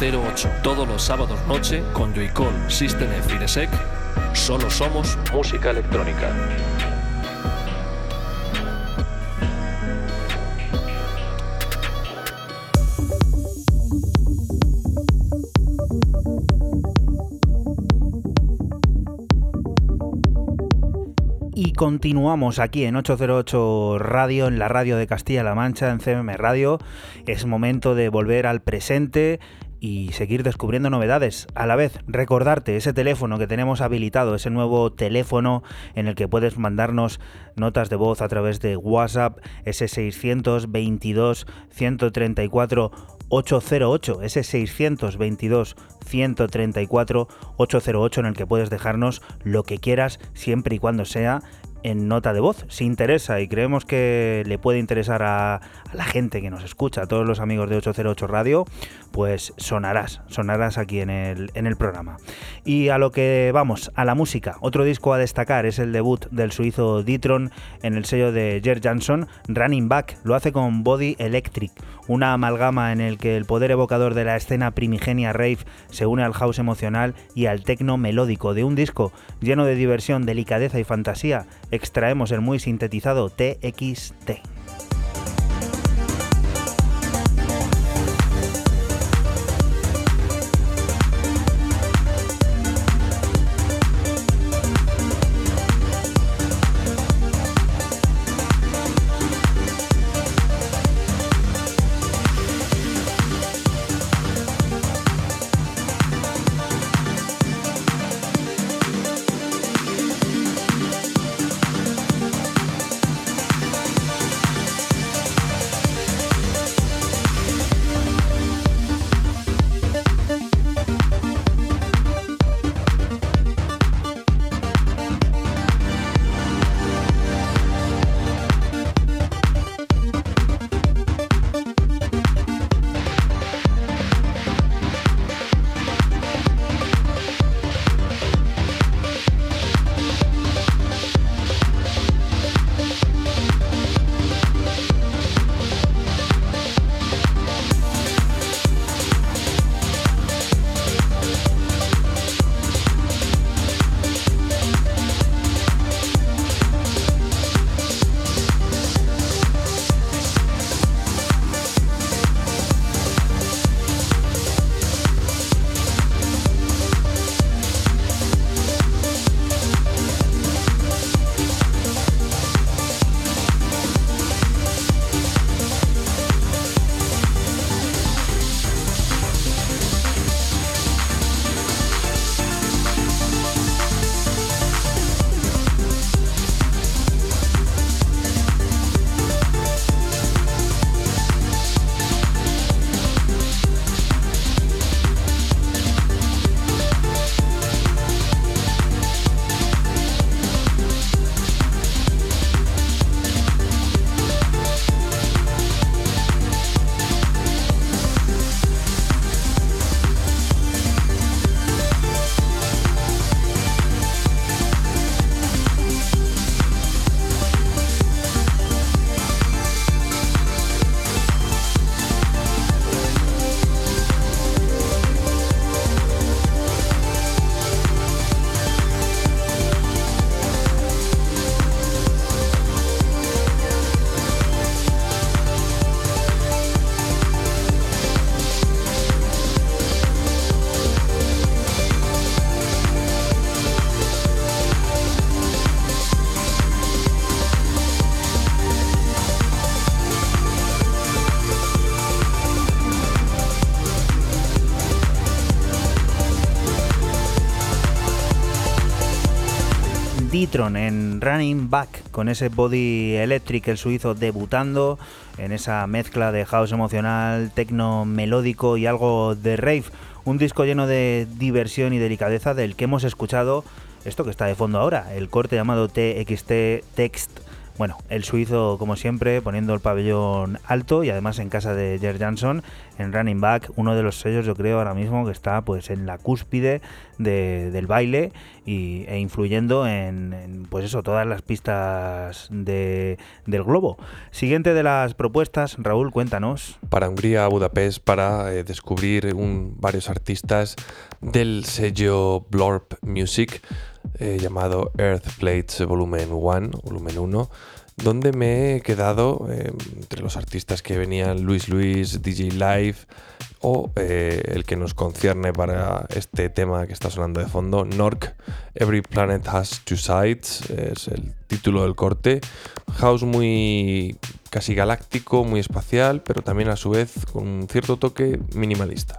08 todos los sábados noche con Joycall System F Solo somos música electrónica. Continuamos aquí en 808 Radio, en la radio de Castilla-La Mancha, en CMM Radio. Es momento de volver al presente y seguir descubriendo novedades. A la vez, recordarte ese teléfono que tenemos habilitado, ese nuevo teléfono en el que puedes mandarnos notas de voz a través de WhatsApp, ese 622 134 808, ese 622 134 808 en el que puedes dejarnos lo que quieras siempre y cuando sea en nota de voz. Si interesa y creemos que le puede interesar a, la gente que nos escucha, a todos los amigos de 808 Radio, pues sonarás, sonarás aquí en el, en el programa. Y a lo que vamos, a la música. Otro disco a destacar es el debut del suizo Ditron en el sello de Jer Jansson, Running Back. Lo hace con Body Electric, una amalgama en el que el poder evocador de la escena primigenia rave se une al house emocional y al techno melódico de un disco lleno de diversión, delicadeza y fantasía. Extraemos el muy sintetizado TXT. En Running Back, con ese body electric, el suizo debutando en esa mezcla de house emocional, tecno melódico y algo de rave. Un disco lleno de diversión y delicadeza del que hemos escuchado esto que está de fondo ahora, el corte llamado TXT Text bueno, el suizo, como siempre, poniendo el pabellón alto y además en casa de Jer Jansson, en Running Back, uno de los sellos, yo creo, ahora mismo que está pues en la cúspide del baile y, e influyendo en, pues eso, todas las pistas del globo. Siguiente de las propuestas, Raúl, cuéntanos. Para Hungría, Budapest, para eh, descubrir varios artistas del sello Blorp Music eh, llamado Earth Plates Volumen 1, volumen 1, donde me he quedado eh, entre los artistas que venían Luis Luis, DJ Live o eh, el que nos concierne para este tema que está sonando de fondo, Nork, Every Planet Has Two Sides, es el título del corte. House muy casi galáctico, muy espacial, pero también a su vez con un cierto toque minimalista.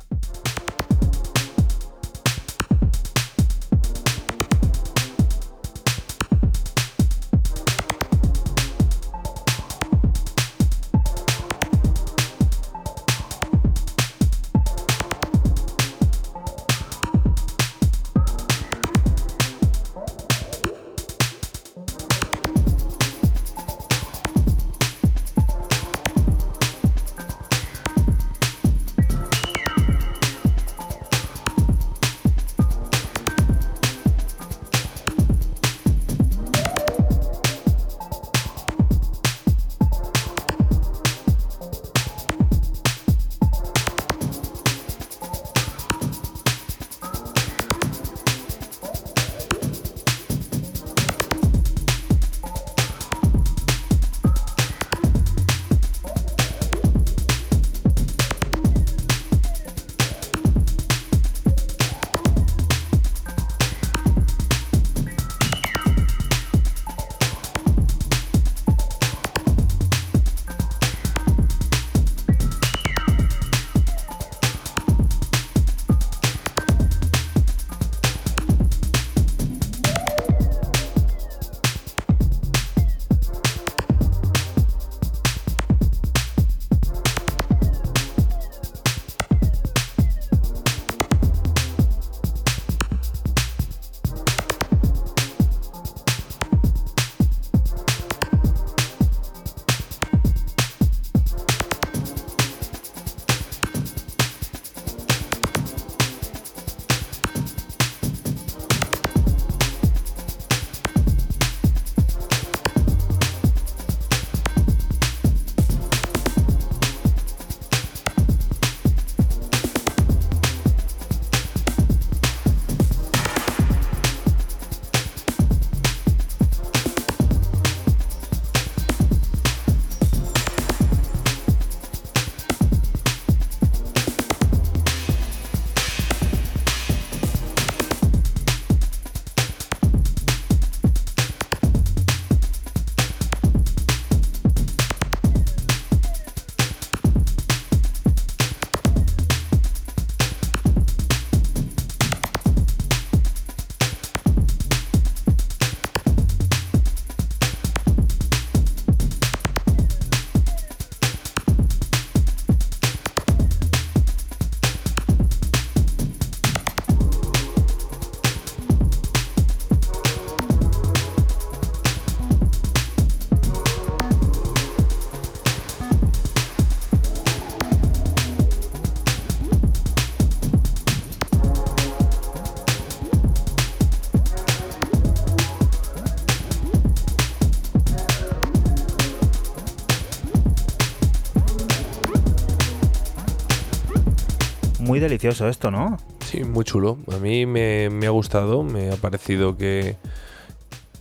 Delicioso esto, ¿no? Sí, muy chulo. A mí me, ha gustado, me ha parecido que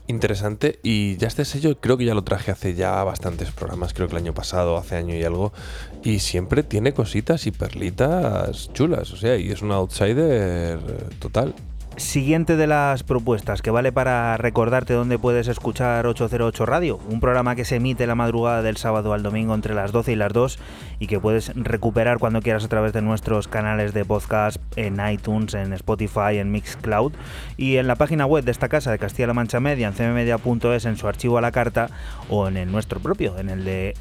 interesante y ya este sello creo que ya lo traje hace ya bastantes programas, creo que el año pasado, hace año y algo, y siempre tiene cositas y perlitas chulas, o sea, y es un outsider total. Siguiente de las propuestas, que vale para recordarte dónde puedes escuchar 808 Radio, un programa que se emite la madrugada del sábado al domingo entre las 12 y las 2 y que puedes recuperar cuando quieras a través de nuestros canales de podcast en iTunes, en Spotify, en Mixcloud y en la página web de esta casa de Castilla-La Mancha Media, en cmmedia.es, en su archivo a la carta o en el nuestro propio, en el de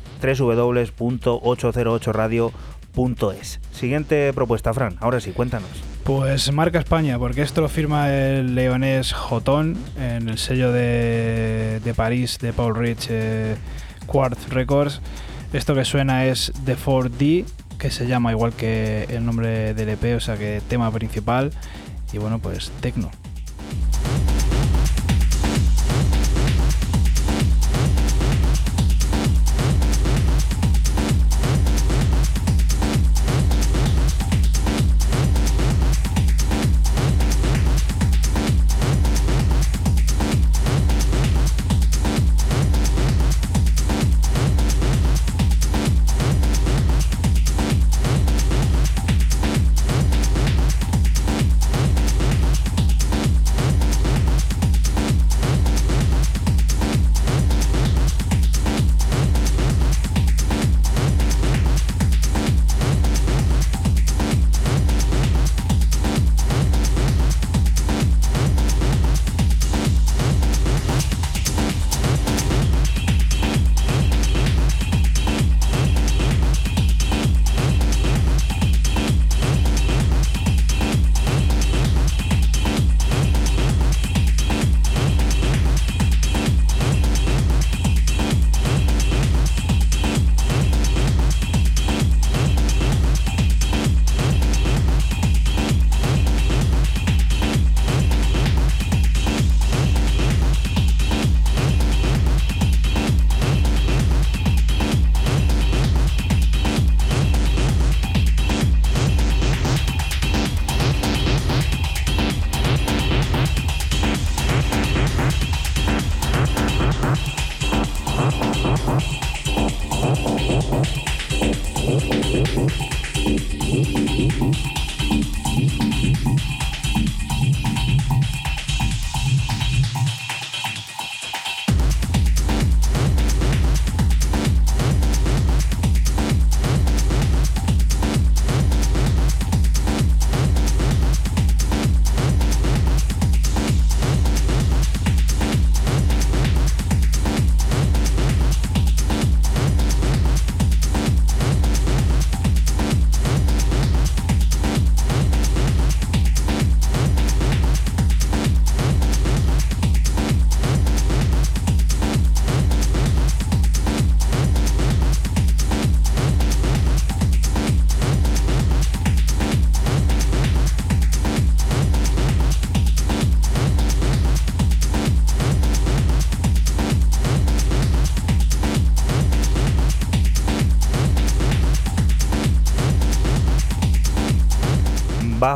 www.808radio.es. Siguiente propuesta, Fran, ahora sí, cuéntanos. Pues marca España, porque esto lo firma el leonés Jotón en el sello de, París de Paul Rich eh, Quartz Records. Esto que suena es The 4D, que se llama igual que el nombre del EP, o sea que tema principal. Y bueno, pues Tecno.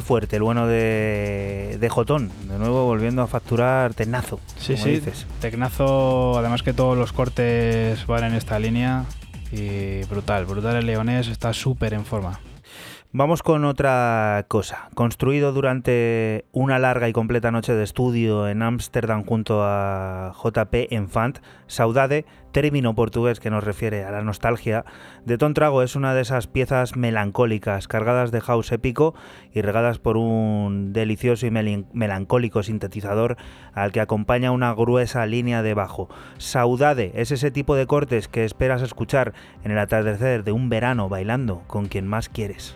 Fuerte, el bueno de, de Jotón. De nuevo volviendo a facturar Tecnazo. Sí, sí, dices. Tecnazo, además que todos los cortes van en esta línea. Y brutal, brutal el leonés, está súper en forma. Vamos con otra cosa. Construido durante una larga y completa noche de estudio en Ámsterdam junto a JP Enfant, Saudade, término portugués que nos refiere a la nostalgia, de Ton Trago es una de esas piezas melancólicas, cargadas de house épico y regadas por un delicioso y melancólico sintetizador al que acompaña una gruesa línea de bajo. Saudade es ese tipo de cortes que esperas escuchar en el atardecer de un verano bailando con quien más quieres.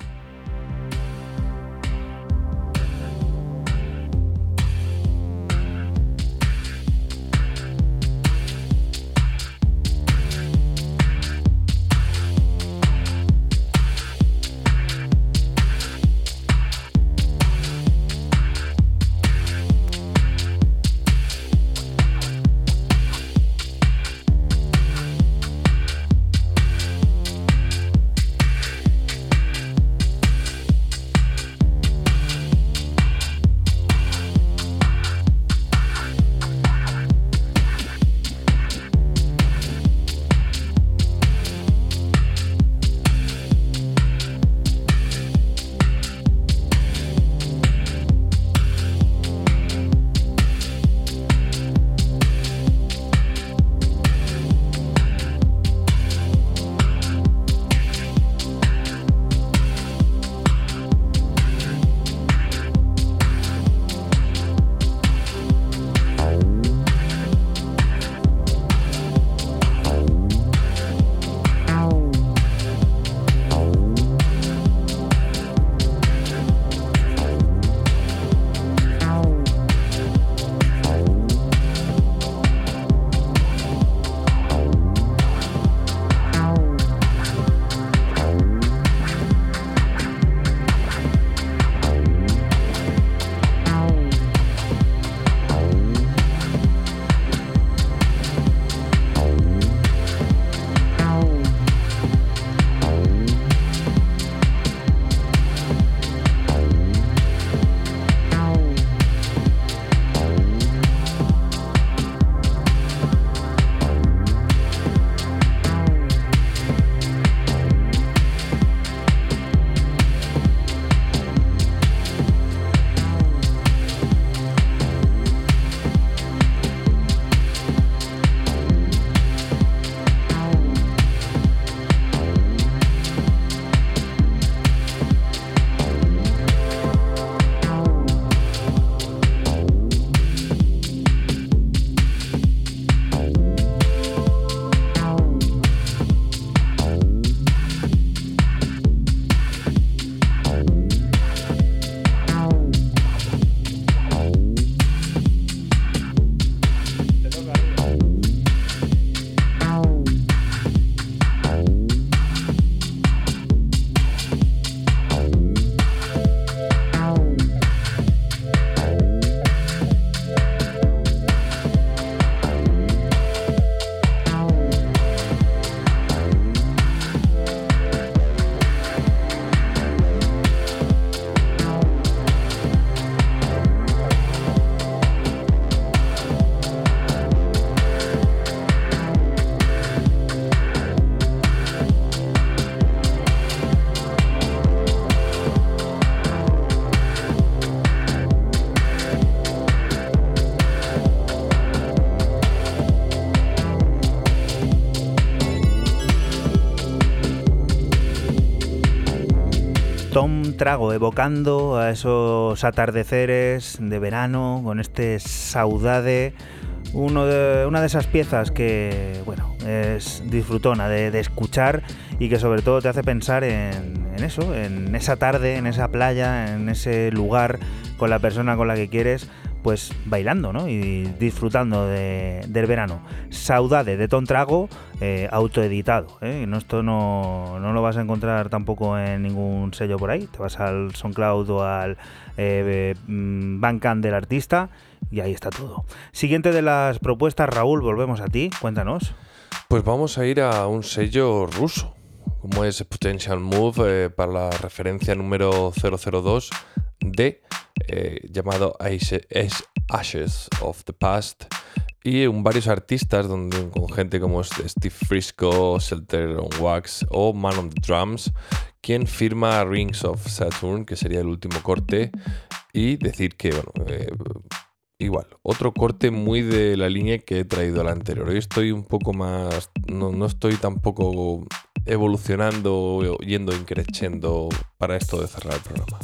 Evocando a esos atardeceres de verano con este saudade. De, una de esas piezas que, bueno, es disfrutona de, escuchar y que sobre todo te hace pensar en, en eso, en esa tarde, en esa playa, en ese lugar con la persona con la que quieres pues bailando ¿no? y disfrutando de, del verano. Saudade de Ton Trago, eh, autoeditado. ¿eh? No, esto no, no, lo vas a encontrar tampoco en ningún sello por ahí. Te vas al SoundCloud o al eh, mm, del artista y ahí está todo. Siguiente de las propuestas, Raúl, volvemos a ti. Cuéntanos. Pues vamos a ir a un sello ruso, como es Potential Move, eh, para la referencia número 002 de eh, llamado Ashes of the Past y varios artistas donde, con gente como Steve Frisco, Shelter on Wax o Man on the Drums, quien firma Rings of Saturn, que sería el último corte, y decir que, bueno, eh, igual, otro corte muy de la línea que he traído al anterior. Hoy estoy un poco más, no, no estoy tampoco evolucionando, yendo increciendo para esto de cerrar el programa.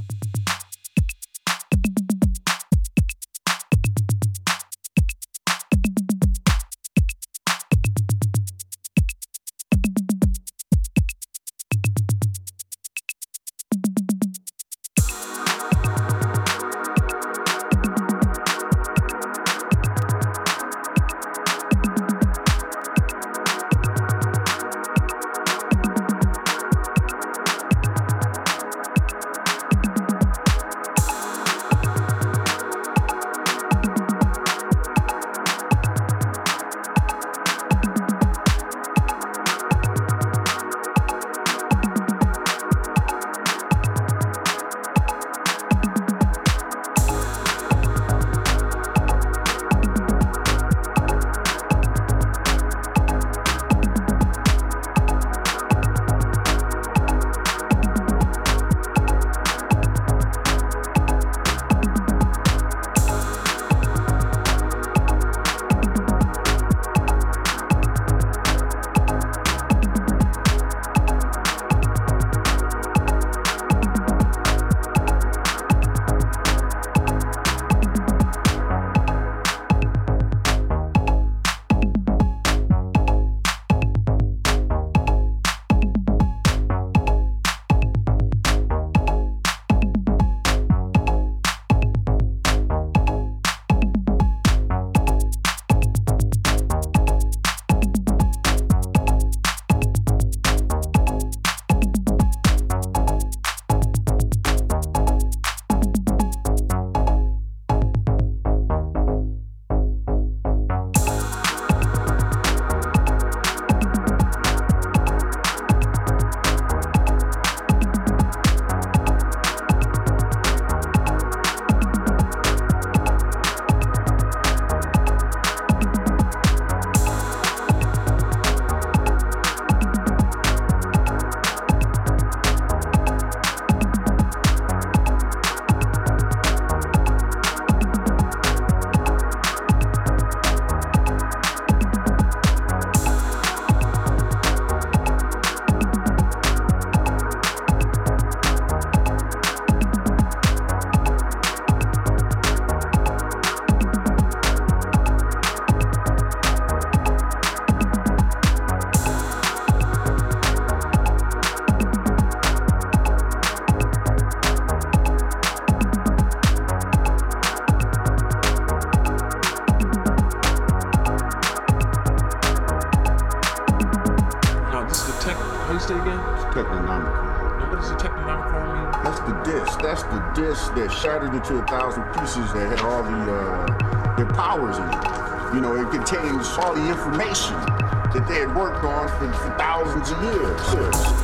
You know, it contains all the information that they had worked on for, for thousands of years.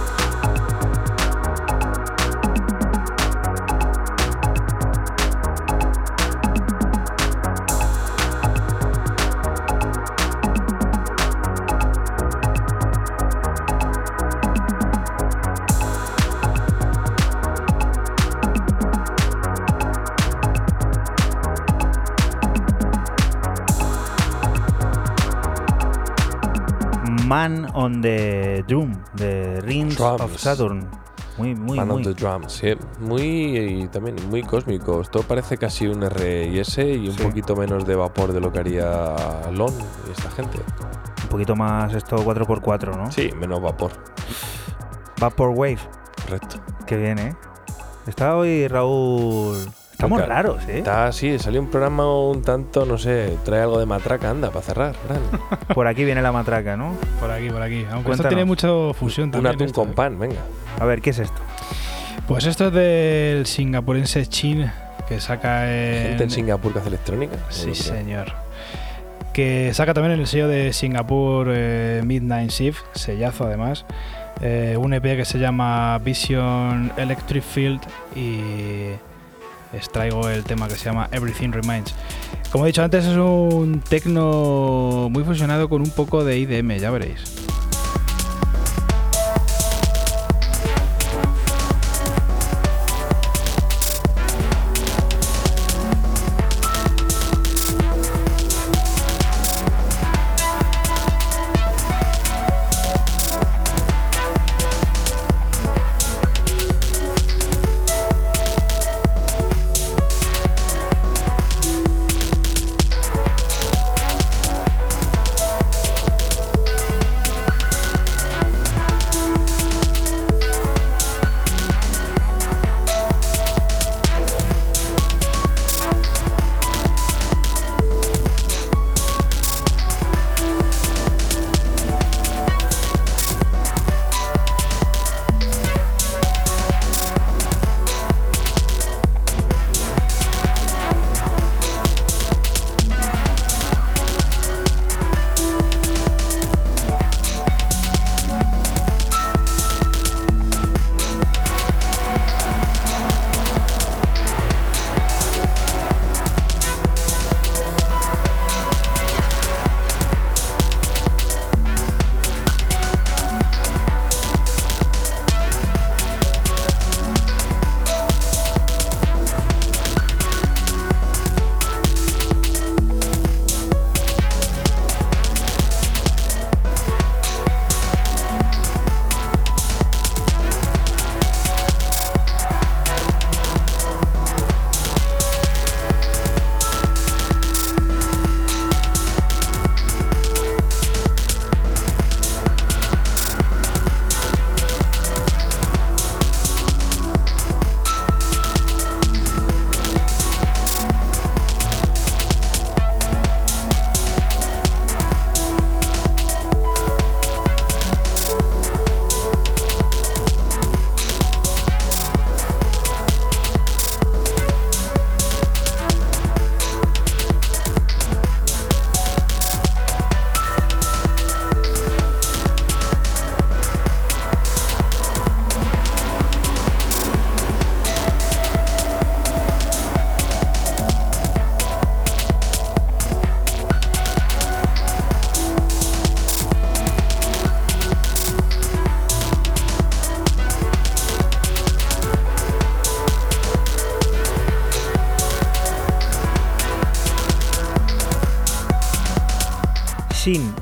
Man on the Drum de Rings Drums. of Saturn. Muy, muy, Man muy. of the Drums, sí. Muy, y también muy cósmico. Esto parece casi un RS y un Sí. poquito menos de vapor de lo que haría Lon y esta gente. Un poquito más esto 4x4, ¿no? Sí, menos vapor. Vaporwave. Correcto. Qué bien, ¿eh? Está hoy Raúl. Estamos raros, ¿eh? Está así, salió un programa un tanto, no sé, trae algo de matraca, anda, para cerrar. Por aquí viene la matraca, ¿no? Aquí, por aquí. Aunque esto tiene mucha fusión un también. atún esto, con ¿eh? pan, venga. A ver, ¿qué es esto? Pues esto es del singapurense Chin, que saca en... Gente en Singapur que hace electrónica. Sí, señor. Que saca también en el sello de Singapur eh, Midnight Shift, sellazo además. eh, un EP que se llama Vision Electric Field y extraigo el tema que se llama Everything Remains. Como he dicho antes, es un tecno muy fusionado con un poco de IDM, ya veréis.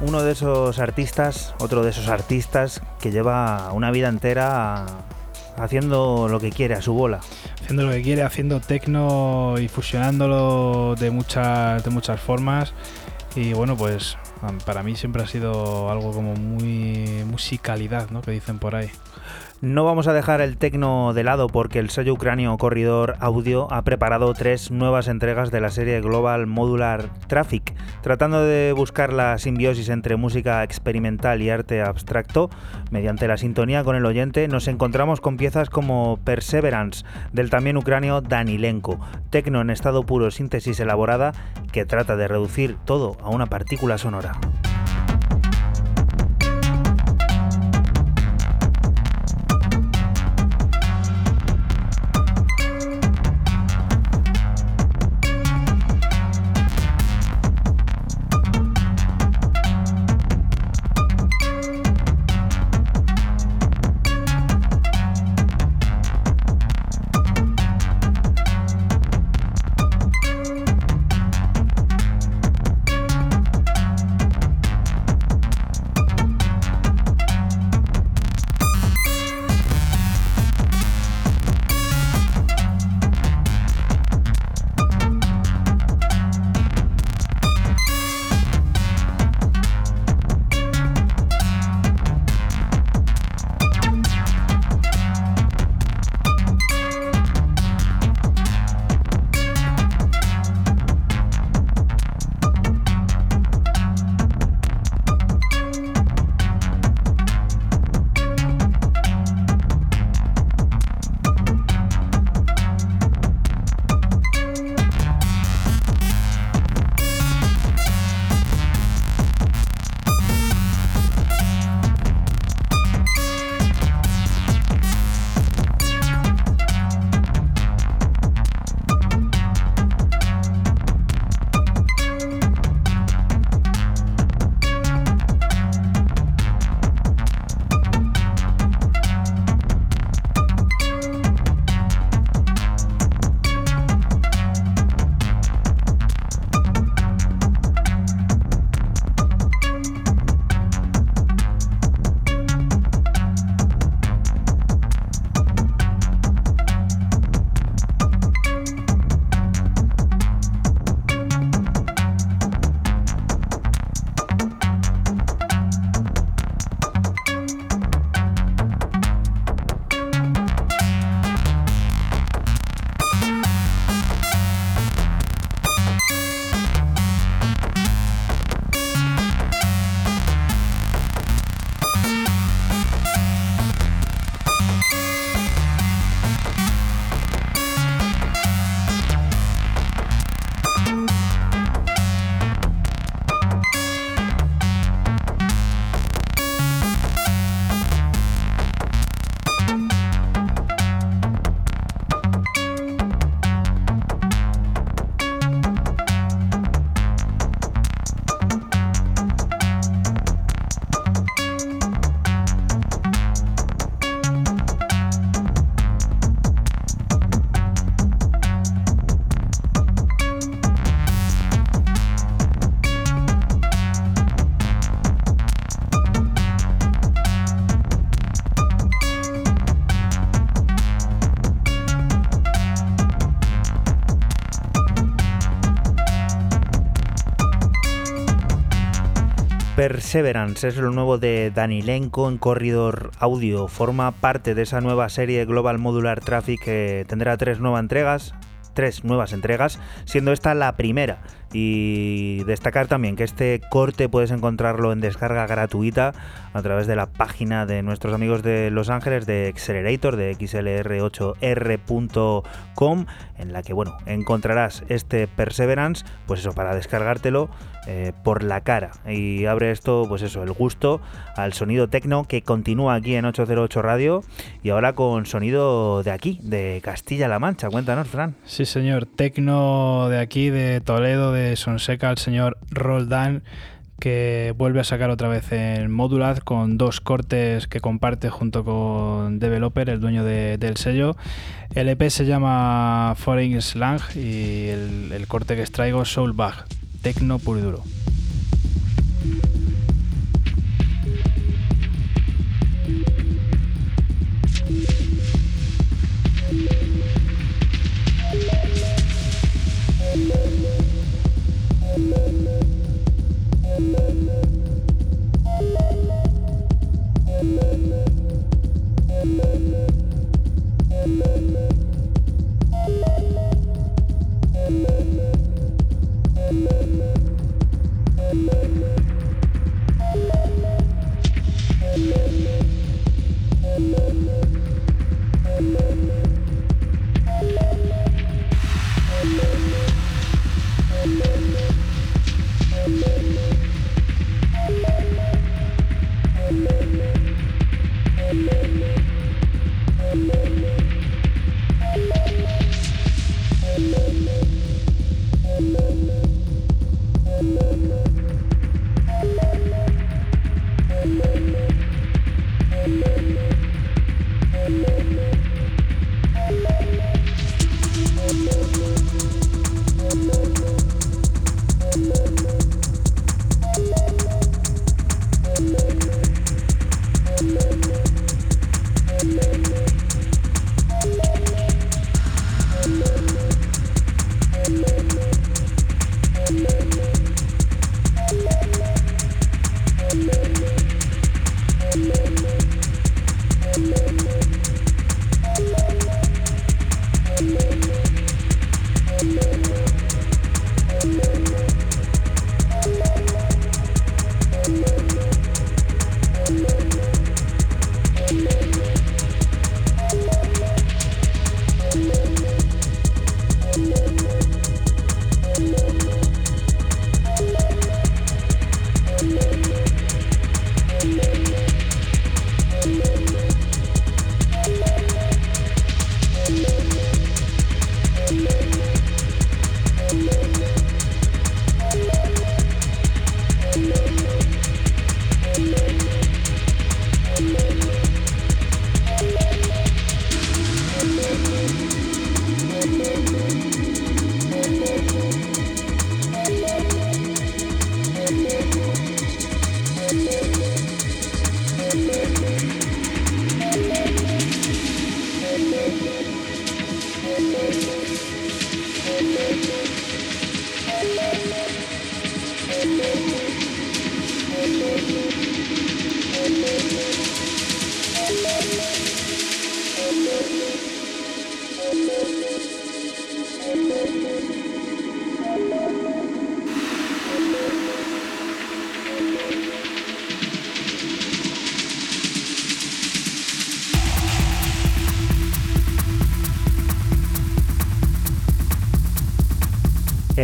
Uno de esos artistas, otro de esos artistas que lleva una vida entera haciendo lo que quiere a su bola. haciendo lo que quiere, haciendo tecno y fusionándolo de muchas, de muchas formas. Y bueno, pues para mí siempre ha sido algo como muy musicalidad, ¿no? Que dicen por ahí. No vamos a dejar el tecno de lado porque el sello ucranio Corridor Audio ha preparado tres nuevas entregas de la serie Global Modular Traffic, tratando de buscar la simbiosis entre música experimental y arte abstracto. Mediante la sintonía con el oyente nos encontramos con piezas como Perseverance del también ucranio Danilenko, tecno en estado puro síntesis elaborada que trata de reducir todo a una partícula sonora. Perseverance es lo nuevo de Danilenko en Corridor Audio. Forma parte de esa nueva serie Global Modular Traffic que tendrá tres nuevas entregas, tres nuevas entregas, siendo esta la primera. Y destacar también que este corte puedes encontrarlo en descarga gratuita a través de la página de nuestros amigos de Los Ángeles de Accelerator de xlr8r.com en la que bueno, encontrarás este Perseverance, pues eso, para descargártelo eh, por la cara. Y abre esto, pues eso, el gusto al sonido tecno que continúa aquí en 808 Radio y ahora con sonido de aquí, de Castilla-La Mancha. Cuéntanos, Fran. Sí, señor, tecno de aquí, de Toledo, de Sonseca, el señor Roldán que vuelve a sacar otra vez en Modular con dos cortes que comparte junto con Developer, el dueño del sello. El EP se llama Foreign Slang y el, el corte que extraigo Soul Bag tecno puro duro.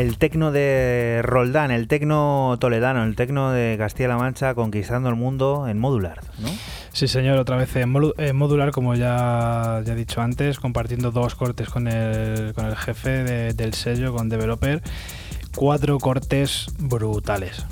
El tecno de Roldán, el tecno toledano, el tecno de Castilla-La Mancha conquistando el mundo en modular, ¿no? Sí, señor, otra vez en, modular, como ya, ya, he dicho antes, compartiendo dos cortes con el, con el jefe del sello, con Developer. Cuatro cortes brutales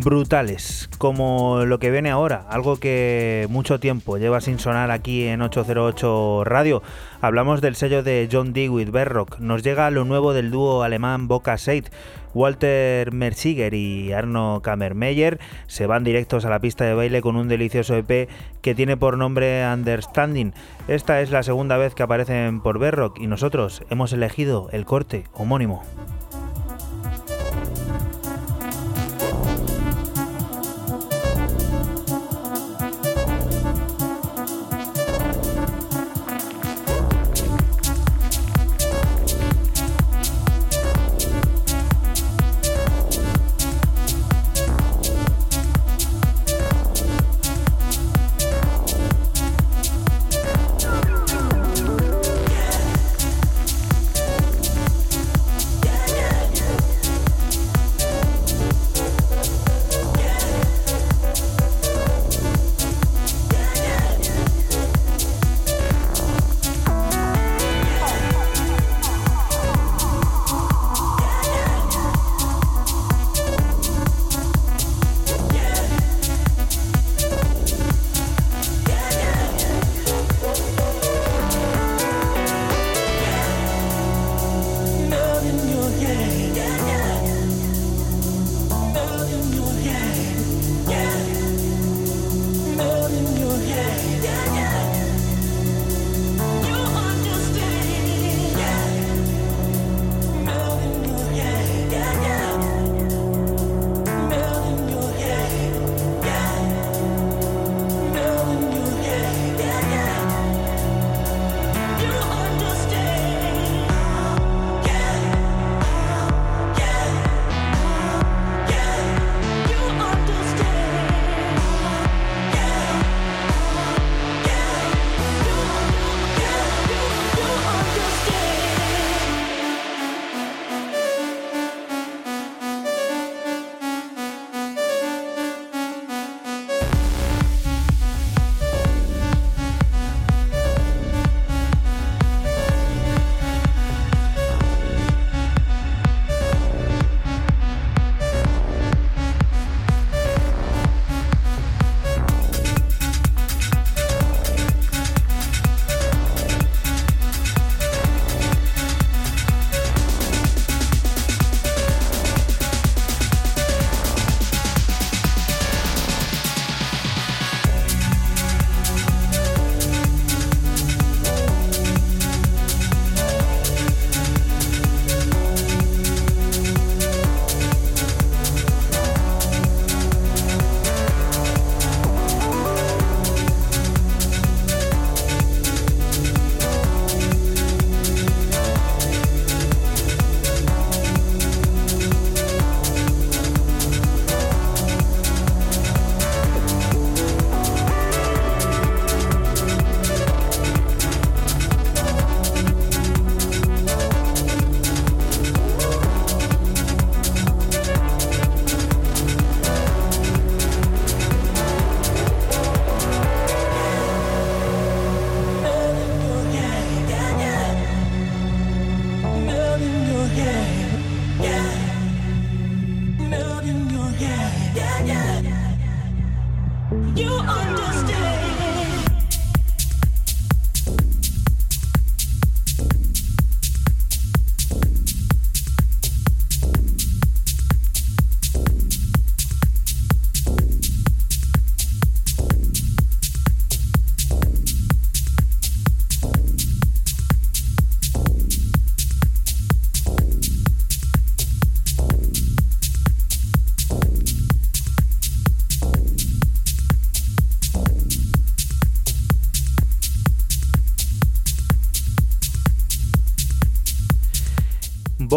brutales, como lo que viene ahora, algo que mucho tiempo lleva sin sonar aquí en 808 Radio. Hablamos del sello de John Dewey Berrock. Nos llega lo nuevo del dúo alemán Boca Seid. Walter Merziger y Arno Kammermeyer se van directos a la pista de baile con un delicioso EP que tiene por nombre Understanding. Esta es la segunda vez que aparecen por Berrock y nosotros hemos elegido el corte homónimo.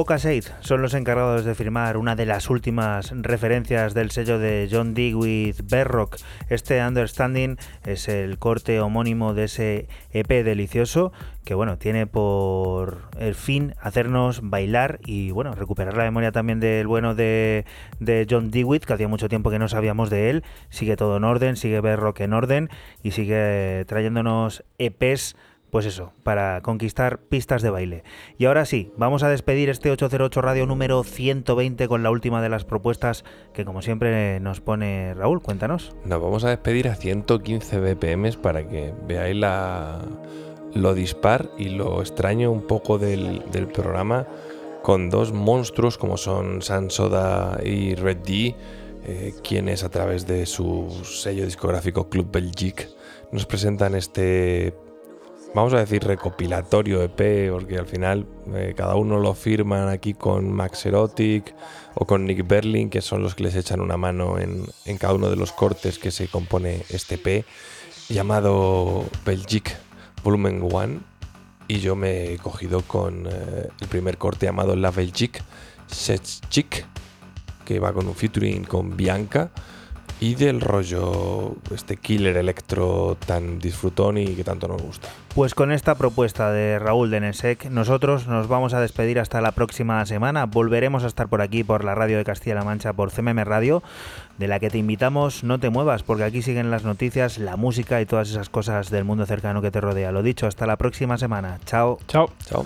6 son los encargados de firmar una de las últimas referencias del sello de John Dee with. Este Understanding es el corte homónimo de ese EP delicioso que bueno, tiene por el fin hacernos bailar y bueno, recuperar la memoria también del bueno de, de John Dewitt, que hacía mucho tiempo que no sabíamos de él. Sigue todo en orden, sigue Berrock en orden y sigue trayéndonos EPs pues eso, para conquistar pistas de baile. Y ahora sí, vamos a despedir este 808 Radio número 120 con la última de las propuestas que como siempre nos pone Raúl, cuéntanos. Nos vamos a despedir a 115 BPM para que veáis la, lo dispar y lo extraño un poco del, del programa con dos monstruos como son Sansoda y Red D, eh, quienes a través de su sello discográfico Club Belgique nos presentan este vamos a decir recopilatorio EP, porque al final eh, cada uno lo firman aquí con Max Erotic o con Nick Berlin, que son los que les echan una mano en, en cada uno de los cortes que se compone este EP, llamado Belgique Volumen 1. Y yo me he cogido con eh, el primer corte llamado La Belgique Chic, que va con un featuring con Bianca y del rollo este killer electro tan disfrutón y que tanto nos gusta. Pues con esta propuesta de Raúl de Nesek, nosotros nos vamos a despedir hasta la próxima semana. Volveremos a estar por aquí, por la radio de Castilla-La Mancha, por CMM Radio, de la que te invitamos, no te muevas, porque aquí siguen las noticias, la música y todas esas cosas del mundo cercano que te rodea. Lo dicho, hasta la próxima semana. Chao. Chao. Chao.